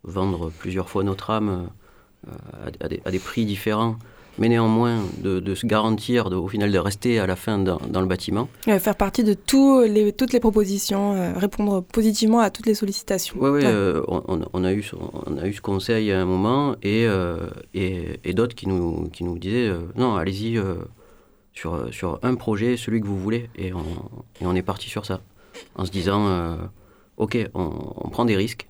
vendre plusieurs fois notre âme euh, à, des, à, des, prix différents, mais néanmoins de, se garantir au final de rester à la fin dans, le bâtiment. faire partie de les, toutes les propositions, euh, répondre positivement à toutes les sollicitations. Oui, euh, on, a eu, on a eu ce conseil à un moment et, euh, et, d'autres qui nous, qui nous disaient non, allez-y sur, sur un projet, celui que vous voulez. Et on, et on est parti sur ça, en se disant ok, on, prend des risques,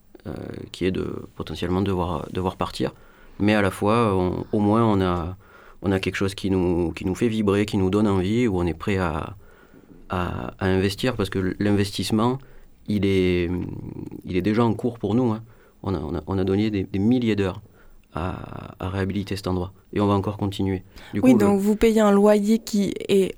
qui est de potentiellement devoir, devoir partir, mais à la fois, au moins, on a on a quelque chose qui nous, qui nous fait vibrer, qui nous donne envie, où on est prêt à, à, investir, parce que l'investissement, il est, il est déjà en cours pour nous. Hein. On, a, on, a, donné des, milliers d'heures à, à réhabiliter cet endroit. Et on va encore continuer. Du oui, coup, le- donc vous payez un loyer qui est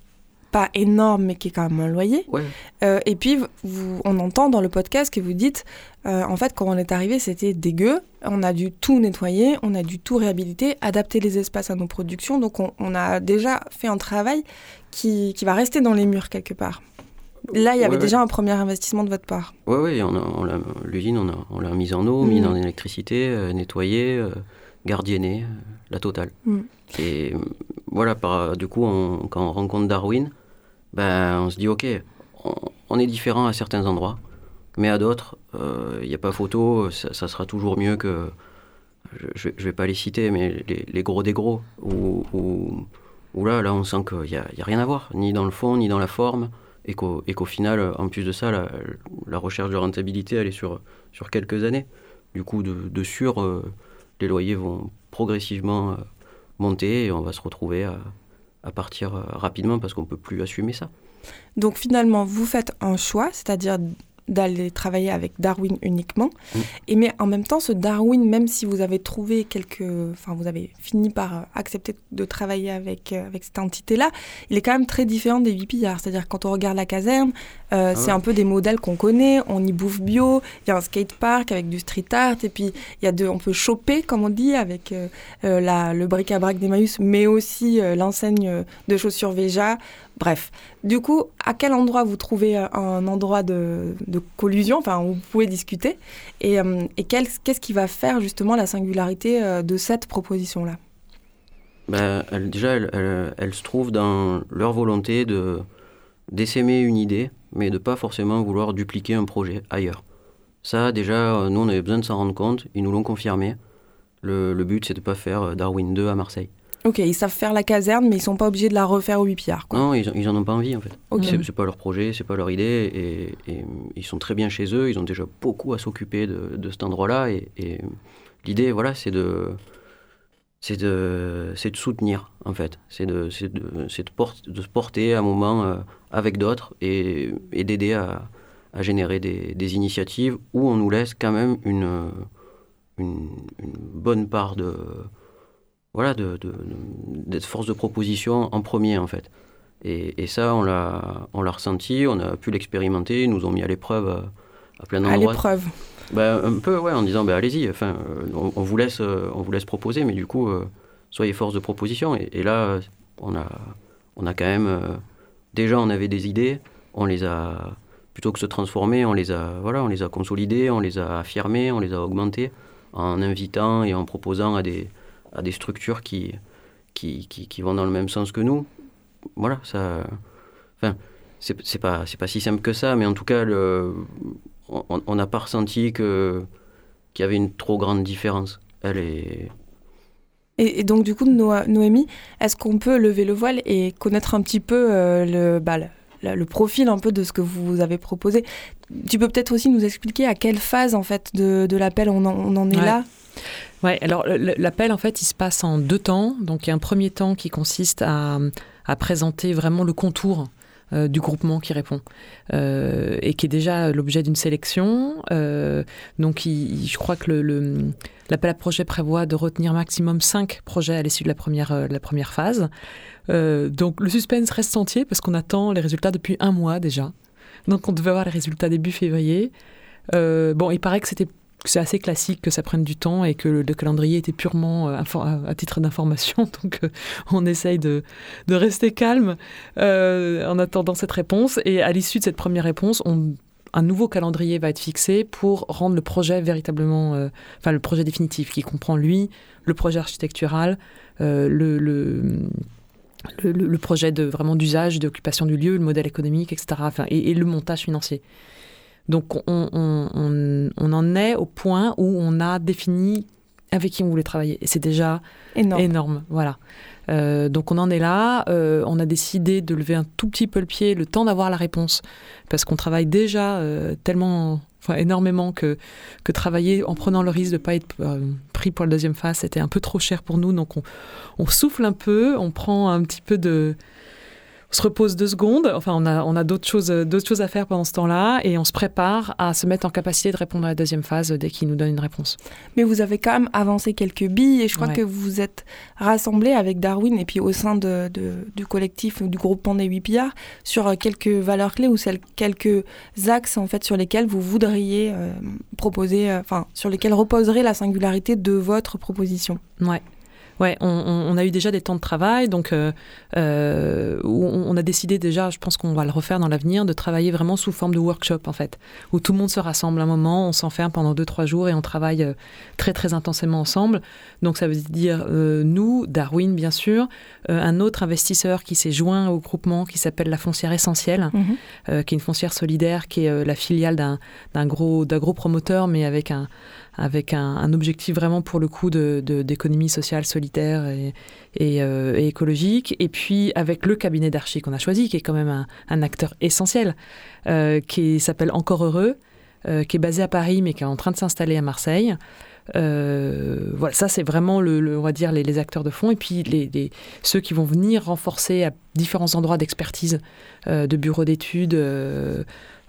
pas énorme, mais qui est quand même un loyer. Ouais. Euh, et puis, vous, on entend dans le podcast que vous dites, euh, en fait, quand on est arrivé, c'était dégueu. On a dû tout nettoyer, on a dû tout réhabiliter, adapter les espaces à nos productions. Donc, on, on a déjà fait un travail qui, qui va rester dans les murs quelque part. Là, il y avait Ouais, déjà un premier investissement de votre part. Oui, oui, l'usine, on, l'a mise en eau, mise Mhm. en électricité, euh, nettoyée, euh, gardiennée, la totale. Mhm. Et voilà, par, du coup, on- quand on rencontre Darwin, ben, on se dit, ok, on, est différent à certains endroits, mais à d'autres, euh, il n'y a pas photo, ça, sera toujours mieux que, je ne vais pas les citer, mais les, gros des gros, où, là, là, on sent qu'il n'y a, y a rien à voir, ni dans le fond, ni dans la forme et qu'au, final, en plus de ça, la, recherche de rentabilité, elle est sur, sur quelques années. Du coup, de, de sûr, euh, les loyers vont progressivement euh, monter et on va se retrouver à, à partir euh, rapidement parce qu'on ne peut plus assumer ça. Donc, finalement, vous faites un choix, c'est-à-dire d'aller travailler avec Darwin uniquement. Mm. Et mais en même temps, ce Darwin, même si vous avez trouvé quelques, enfin vous avez fini par accepter de travailler avec euh, avec cette entité-là, il est quand même très différent des pillards. C'est-à-dire quand on regarde la caserne, euh, c'est ouais. un peu des modèles qu'on connaît. On y bouffe bio. Il y a un skatepark avec du street art et puis il y a de, on peut choper comme on dit avec euh, la, le bric-à-brac d'Emmaüs, mais aussi euh, l'enseigne de chaussures Veja. Bref, du coup, à quel endroit vous trouvez euh, un endroit de, collusion, enfin où vous pouvez discuter, et, euh, et qu'est-ce qui va faire justement la singularité euh, de cette proposition-là? Ben, elle- déjà, elle, se trouve dans leur volonté de d'essaimer une idée, mais de pas forcément vouloir dupliquer un projet ailleurs. Ça, déjà, nous, on avait besoin de s'en rendre compte. Ils nous l'ont confirmé. Le, le but, c'est de pas faire Darwin 2 à Marseille. Ok, ils savent faire la caserne, mais ils sont pas obligés de la refaire au huit pillards. Quoi. Non, ils, ils en ont pas envie, en fait. Ok. C'est c'est pas leur projet, c'est pas leur idée, et, et ils sont très bien chez eux. Ils ont déjà beaucoup à s'occuper de, de cet endroit-là, et, et l'idée, voilà, c'est de c'est de, c'est de soutenir, en fait. C'est de, c'est de, c'est de, de se porter à un moment euh, avec d'autres et, et d'aider à, à générer des, des initiatives où on nous laisse quand même une, une, une bonne part de, voilà, de, de, de- d'être force de proposition en premier, en fait. Et, et ça, on l'a, on l'a ressenti, on a pu l'expérimenter, ils nous ont mis à l'épreuve à, à plein À d'endroits. l'épreuve. Ben, un peu, ouais, en disant, ben, allez-y, enfin, euh, on, on vous laisse, euh, on vous laisse proposer, mais du coup, euh, soyez force de proposition. Et, et là, euh, on a, on a quand même, euh, déjà, on avait des idées, on les a, plutôt que se transformer, on les a, voilà, on les a consolidées, on les a affirmées, on les a augmentées, en invitant et en proposant à des, à des structures qui, qui, qui, qui vont dans le même sens que nous. Voilà, ça, enfin, c'est pas, c'est pas si simple que ça, mais en tout cas, le, on n'a pas ressenti que qu'il y avait une trop grande différence. Elle est. Et, et donc, du coup, Noémie, est-ce qu'on peut lever le voile et connaître un petit peu euh, le, bah, le, profil un peu de ce que vous avez proposé? Tu peux peut-être aussi nous expliquer à quelle phase en fait de, de l'appel on, en- on en est Ouais. là? Alors l'appel en fait il se passe en deux temps. Donc il y a un premier temps qui consiste à, présenter vraiment le contour euh, du groupement qui répond euh, et qui est déjà l'objet d'une sélection. Euh, donc je crois que l'appel à projet prévoit de retenir maximum 5 projets à l'issue de la première, de la première phase. Donc le suspense reste entier parce qu'on attend les résultats depuis un mois déjà. Donc on devait avoir les résultats début février. Bon, il paraît que c'était c'est assez classique que ça prenne du temps et que le, le calendrier était purement euh, à, titre d'information. Donc euh, on essaye de, rester calme euh, en attendant cette réponse. Et à l'issue de cette première réponse, on- un nouveau calendrier va être fixé pour rendre le projet véritablement, enfin le projet définitif qui comprend lui, le projet architectural, le, projet de vraiment d'usage, d'occupation du lieu, le modèle économique, etc. Et le montage financier. Donc on, on- on- on en est au point où on a défini avec qui on voulait travailler. Et c'est déjà Énorme. énorme. Voilà. Euh, donc on en est là. Euh, on a décidé de lever un tout petit peu le pied, le temps d'avoir la réponse, parce qu'on travaille déjà euh, tellement, enfin énormément que que travailler en prenant le risque de pas être pris pour la deuxième phase, c'était un peu trop cher pour nous. Donc on, on souffle un peu, on prend un petit peu de se repose deux secondes. Enfin, on a, on a d'autres choses, d'autres choses à faire pendant ce temps-là et on se prépare à se mettre en capacité de répondre à la deuxième phase dès qu'il nous donne une réponse. Mais vous avez quand même avancé quelques billes et je crois que vous vous êtes rassemblés avec Darwin et puis au sein de, du collectif, du groupement des 8 pillards, sur quelques valeurs clés ou quelques axes en fait sur lesquels vous voudriez euh, proposer, euh, enfin sur lesquels reposerait la singularité de votre proposition. Ouais. Ouais, on, a eu déjà des temps de travail, donc euh, euh, on, a décidé déjà, je pense qu'on va le refaire dans l'avenir, de travailler vraiment sous forme de workshop en fait, où tout le monde se rassemble un moment, on s'enferme pendant deux trois jours et on travaille euh, très très intensément ensemble. Donc ça veut dire nous, Darwin bien sûr, un autre investisseur qui s'est joint au groupement qui s'appelle la Foncière Essentielle, mhm. qui est une foncière solidaire, qui est la filiale d'un gros d'un gros promoteur, mais avec un avec un, objectif vraiment pour le coup d'économie sociale solitaire et, euh, et, écologique, et puis avec le cabinet d'archi qu'on a choisi, qui est quand même un, acteur essentiel, euh, qui s'appelle Encore Heureux, euh, qui est basé à Paris mais qui est en train de s'installer à Marseille. voilà, ça c'est vraiment le, on va dire les, acteurs de fond et puis les, ceux qui vont venir renforcer à différents endroits d'expertise, de bureaux d'études,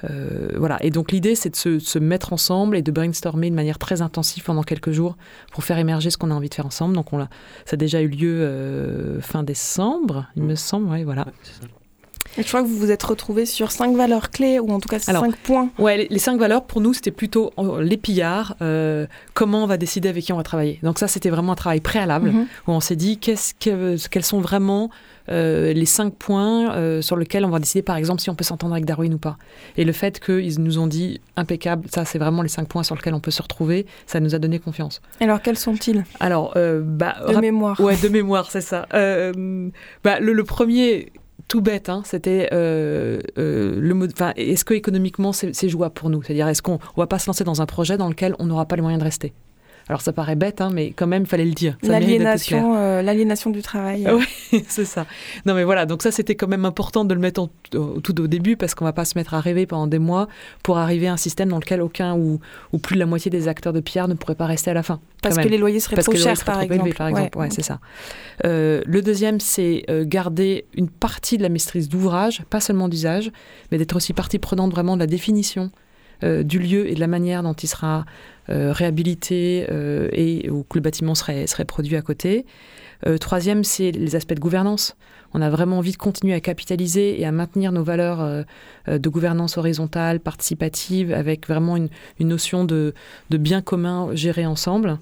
voilà. Et donc l'idée, c'est de se, mettre ensemble et de brainstormer de manière très intensive pendant quelques jours pour faire émerger ce qu'on a envie de faire ensemble. Donc on ça a déjà eu lieu euh, fin décembre, il me semble. Ouais, voilà. Et je crois que vous vous êtes retrouvé sur cinq valeurs clés, ou en tout cas cinq points. Ouais, les, cinq valeurs, pour nous, c'était plutôt les pillards, euh, comment on va décider avec qui on va travailler. Donc ça, c'était vraiment un travail préalable, mhm. où on s'est dit qu'est-ce que, quels sont vraiment euh, les cinq points euh, sur lesquels on va décider, par exemple, si on peut s'entendre avec Darwin ou pas. Et le fait qu'ils nous ont dit impeccable, ça c'est vraiment les cinq points sur lesquels on peut se retrouver, ça nous a donné confiance. Alors quels sont-ils? Alors, bah, de mémoire. Ouais, de mémoire, c'est ça. bah, le, premier tout bête, hein, c'était euh, le mode. Est-ce que économiquement c'est jouable pour nous? C'est-à-dire, est-ce qu'on ne va pas se lancer dans un projet dans lequel on n'aura pas les moyens de rester? Alors ça paraît bête, hein, mais quand même, il fallait le dire. L'aliénation, euh, l'aliénation du travail. Oui, c'est ça. Non, mais voilà, donc ça, c'était quand même important de le mettre tout au début, parce qu'on ne va pas se mettre à rêver pendant des mois pour arriver à un système dans lequel aucun ou, ou plus de la moitié des acteurs de pierre ne pourraient pas rester à la fin. Parce que les loyers seraient trop chers, par, trop exemple. par exemple. Ouais, c'est ça. Euh, le deuxième, c'est euh, garder une partie de la maîtrise d'ouvrage, pas seulement d'usage, mais d'être aussi partie prenante vraiment de la définition du lieu et de la manière dont il sera euh, réhabilité euh, et où le bâtiment serait, serait produit à côté. Euh, troisième, c'est les aspects de gouvernance. On a vraiment envie de continuer à capitaliser et à maintenir nos valeurs de gouvernance horizontale, participative, avec vraiment une, notion de, bien commun géré ensemble.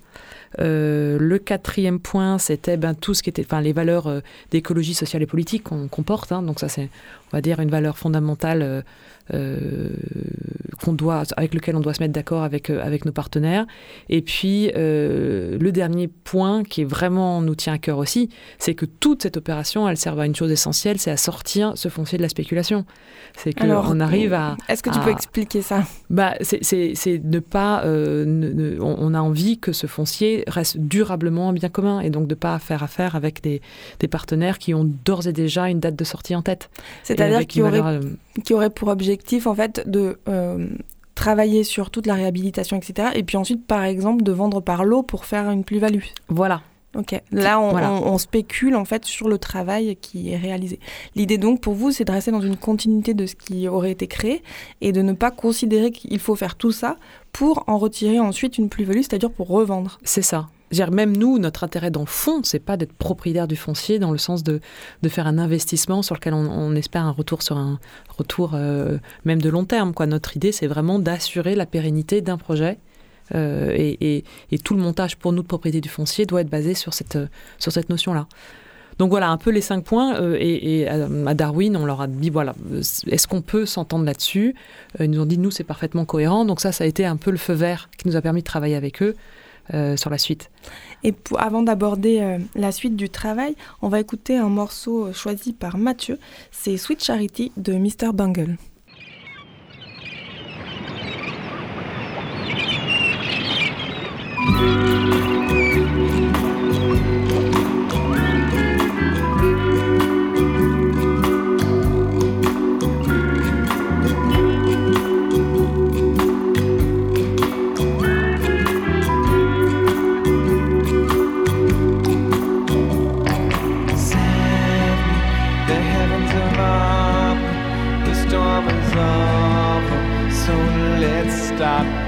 le quatrième point, c'était ben, tout ce qui était, enfin, les valeurs d'écologie sociale et politique qu'on porte. Hein. donc ça, c'est, on va dire, une valeur fondamentale euh, qu'on doit, avec lequel on doit se mettre d'accord avec, euh, avec nos partenaires. Et puis, euh, le dernier point qui est vraiment nous tient à cœur aussi, c'est que toute cette opération, elle sert à une chose essentielle, c'est à sortir ce foncier de la spéculation. C'est qu'on arrive à... Est-ce que tu peux expliquer ça? Bah, C'est ne pas... on, a envie que ce foncier reste durablement un bien commun et donc de ne pas faire affaire avec des, des partenaires qui ont d'ores et déjà une date de sortie en tête. C'est-à-dire qui aurait, qui aurait pour objet en fait de euh, travailler sur toute la réhabilitation, etc. Et puis ensuite, par exemple, de vendre par lot pour faire une plus-value. Voilà. Ok. Là, on, spécule en fait sur le travail qui est réalisé. L'idée donc pour vous, c'est de rester dans une continuité de ce qui aurait été créé et de ne pas considérer qu'il faut faire tout ça pour en retirer ensuite une plus-value, c'est-à-dire pour revendre. C'est ça même nous, notre intérêt dans le fond, c'est pas d'être propriétaire du foncier dans le sens de, de faire un investissement sur lequel on, espère un retour sur un retour euh, même de long terme. Notre idée, c'est vraiment d'assurer la pérennité d'un projet. Euh, et, tout le montage pour nous de propriété du foncier doit être basé sur cette, sur cette notion-là. Donc voilà, un peu les cinq points. Euh, et, à Darwin, on leur a dit voilà, est-ce qu'on peut s'entendre là-dessus? Ils nous ont dit nous, c'est parfaitement cohérent. Donc ça, ça a été un peu le feu vert qui nous a permis de travailler avec eux. Euh, sur la suite. Et pour, avant d'aborder euh, la suite du travail, on va écouter un morceau euh, choisi par Mathieu, c'est Sweet Charity de Mr. Bungle.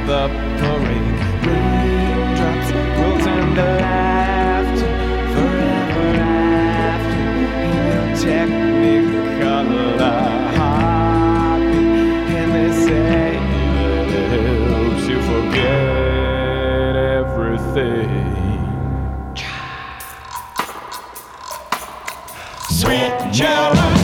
The parade. Raindrops will turn to laughter forever after in technicolor heartbeat, and they say it helps you forget everything. Sweet Geraldine.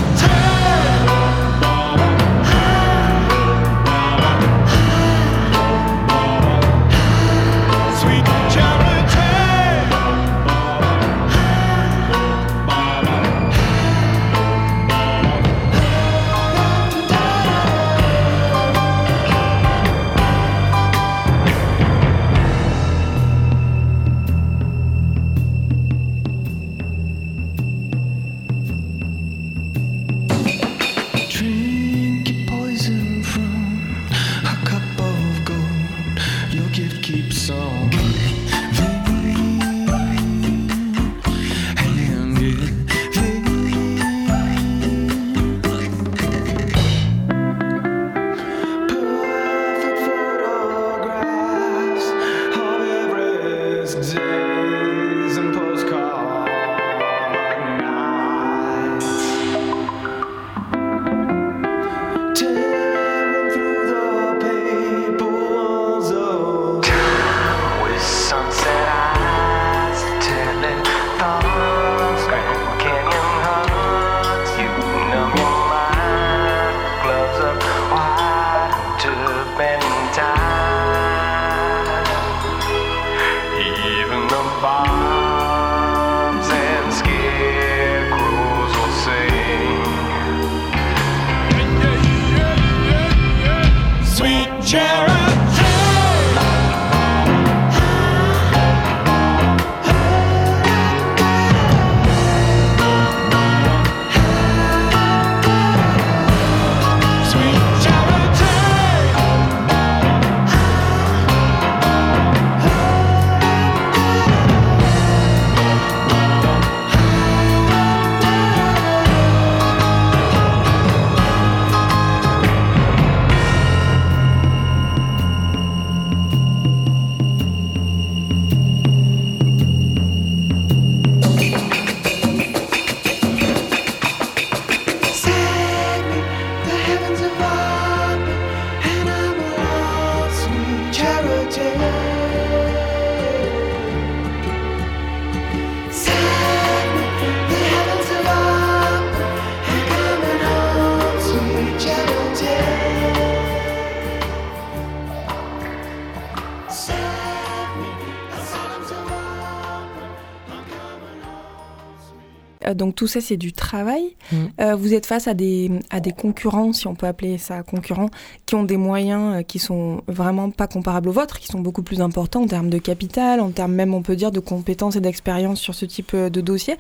Donc tout ça, c'est du travail. Mm. Euh, vous êtes face à des, à des concurrents, si on peut appeler ça concurrents, qui ont des moyens euh, qui sont vraiment pas comparables aux vôtres, qui sont beaucoup plus importants en termes de capital, en termes même, on peut dire, de compétences et d'expérience sur ce type euh, de dossier.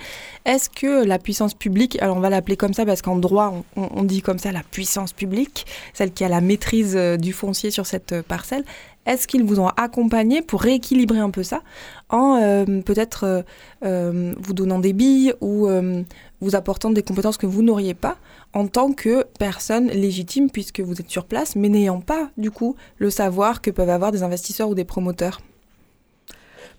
Est-ce que la puissance publique, alors on va l'appeler comme ça parce qu'en droit, on, on dit comme ça la puissance publique, celle qui a la maîtrise du foncier sur cette parcelle, est-ce qu'ils vous ont accompagné pour rééquilibrer un peu ça en euh, peut-être euh, euh, vous donnant des billes ou vous apportant des compétences que vous n'auriez pas en tant que personne légitime puisque vous êtes sur place mais n'ayant pas du coup le savoir que peuvent avoir des investisseurs ou des promoteurs?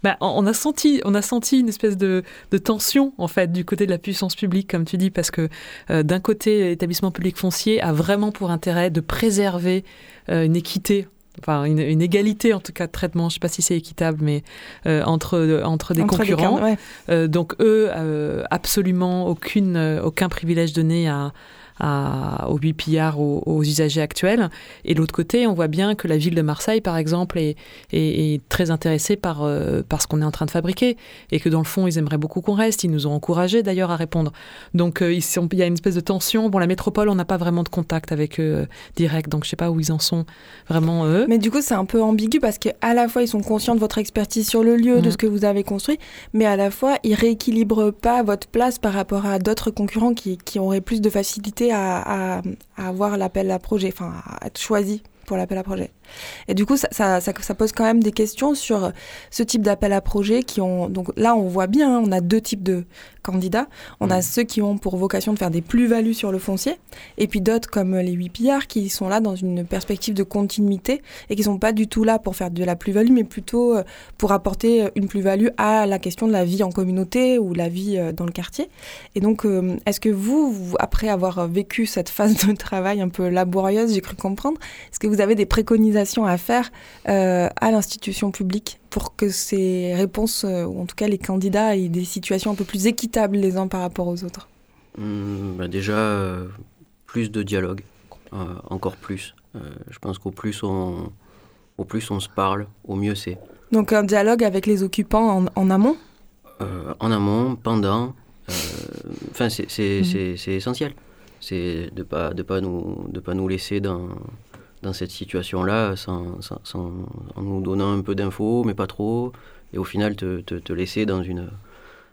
Bah, on a senti, une espèce de, tension en fait du côté de la puissance publique, comme tu dis, parce que d'un côté, l'établissement public foncier a vraiment pour intérêt de préserver une équité. Enfin, une, une égalité en tout cas de traitement, je ne sais pas si c'est équitable, mais euh, entre, entre des Entre concurrents. ouais. Euh, donc eux, euh, absolument aucune, aucun privilège donné à, à- aux huit pillards, aux, aux usagers actuels. Et de l'autre côté, on voit bien que la ville de Marseille, par exemple, est, est- est très intéressée par, euh, par ce qu'on est en train de fabriquer. Et que dans le fond, ils aimeraient beaucoup qu'on reste. Ils nous ont encouragés d'ailleurs à répondre. Donc euh, ils sont- il y a une espèce de tension. Bon, la métropole, on n'a pas vraiment de contact avec eux direct. Donc je sais pas où ils en sont vraiment eux. Mais du coup, c'est un peu ambigu parce qu'à la fois, ils sont conscients de votre expertise sur le lieu, de Mhm. ce que vous avez construit, mais à la fois, ils rééquilibrent pas votre place par rapport à d'autres concurrents qui, qui auraient plus de facilité à, à- avoir l'appel à projet, enfin, à être choisis. Pour l'appel à projet. Et du coup, ça, ça, ça, ça pose quand même des questions sur ce type d'appel à projet qui ont. Donc là, on voit bien, hein, on a deux types de candidats. On a ceux qui ont pour vocation de faire des plus-values sur le foncier, et puis d'autres comme les 8 pillards qui sont là dans une perspective de continuité et qui sont pas du tout là pour faire de la plus-value, mais plutôt euh, pour apporter une plus-value à la question de la vie en communauté ou la vie euh, dans le quartier. Et donc, euh, est-ce que vous, vous, après avoir vécu cette phase de travail un peu laborieuse, j'ai cru comprendre, est-ce que vous avez des préconisations à faire euh, à l'institution publique pour que ces réponses, euh, ou en tout cas les candidats, aient des situations un peu plus équitables les uns par rapport aux autres? Bah déjà, euh, plus de dialogue, euh, encore plus. Je pense qu'au plus on, au plus on se parle, au mieux c'est. Donc un dialogue avec les occupants en, en amont? En amont, pendant, enfin c'est c'est- essentiel. C'est de pas de pas nous de pas nous laisser dans dans cette situation-là sans, sans- sans- en nous donnant un peu d'infos, mais pas trop, et au final te, te, te laisser dans une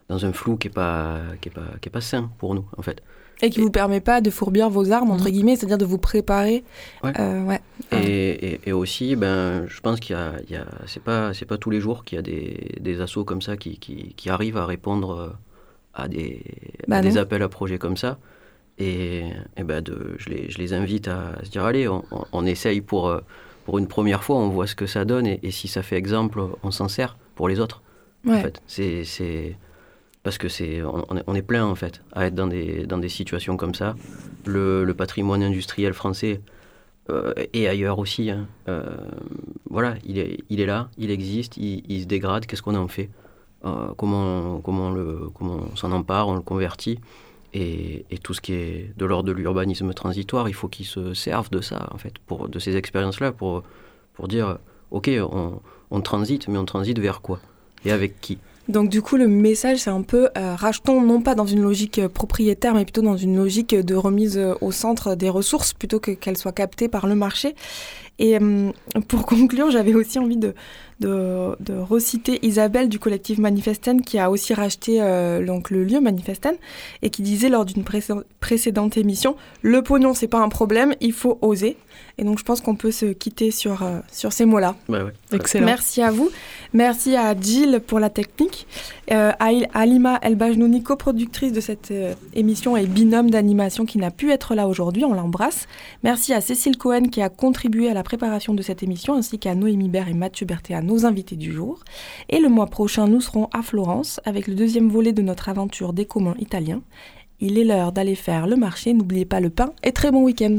dans un flou qui est pas qui est pas qui est pas sain pour nous en fait. et qui vous permet pas de fourbir vos armes, entre guillemets, c'est-à-dire de vous préparer. Ouais. Euh, ouais. Et, et, et aussi, ben, je pense qu'il y a, c'est pas, c'est pas tous les jours qu'il y a des, des assos comme ça qui, qui, qui arrivent à répondre euh, à des, Bah à des non. appels à projets comme ça. Et, et ben de, je, les, je les invite à se dire, allez, on, on- on essaye pour, euh, pour une première fois, on voit ce que ça donne, et, et si ça fait exemple, on s'en sert pour les autres. En fait, c'est, parce que c'est, on, est, on est plein en fait à être dans des, dans des situations comme ça. Le, le patrimoine industriel français euh, et ailleurs aussi, hein, euh, voilà, il est, il est là, il existe, il, il se dégrade. Qu'est-ce qu'on en fait? Euh, Comment, comment, on le, comment on s'en empare, on le convertit? Et, tout ce qui est de l'ordre de l'urbanisme transitoire, il faut qu'ils se servent de ça en fait, pour de ces expériences-là, pour pour dire, ok, on, on transite, mais on transite vers quoi et avec qui? Donc du coup, le message, c'est un peu euh, rachetons non pas dans une logique euh, propriétaire, mais plutôt dans une logique de remise euh, au centre des ressources, plutôt que qu'elles soient captées par le marché. Et euh, pour conclure, j'avais aussi envie de, reciter Isabelle du collectif Manifesten, qui a aussi racheté euh, donc, le lieu Manifesten, et qui disait lors d'une précé- précédente émission, le pognon, c'est pas un problème, il faut oser. Et donc je pense qu'on peut se quitter sur, euh, sur ces mots-là. Bah ouais. Excellent. Merci à vous. Merci à Jill pour la technique. Euh, à Alima Elbajnouni, coproductrice de cette euh, émission et binôme d'animation qui n'a pu être là aujourd'hui. On l'embrasse. Merci à Cécile Cohen qui a contribué à la préparation de cette émission, ainsi qu'à Noémie Bert et Mathieu Berthet, nos invités du jour. Et le mois prochain, nous serons à Florence avec le deuxième volet de notre aventure des communs italiens. Il est l'heure d'aller faire le marché. N'oubliez pas le pain et très bon week-end.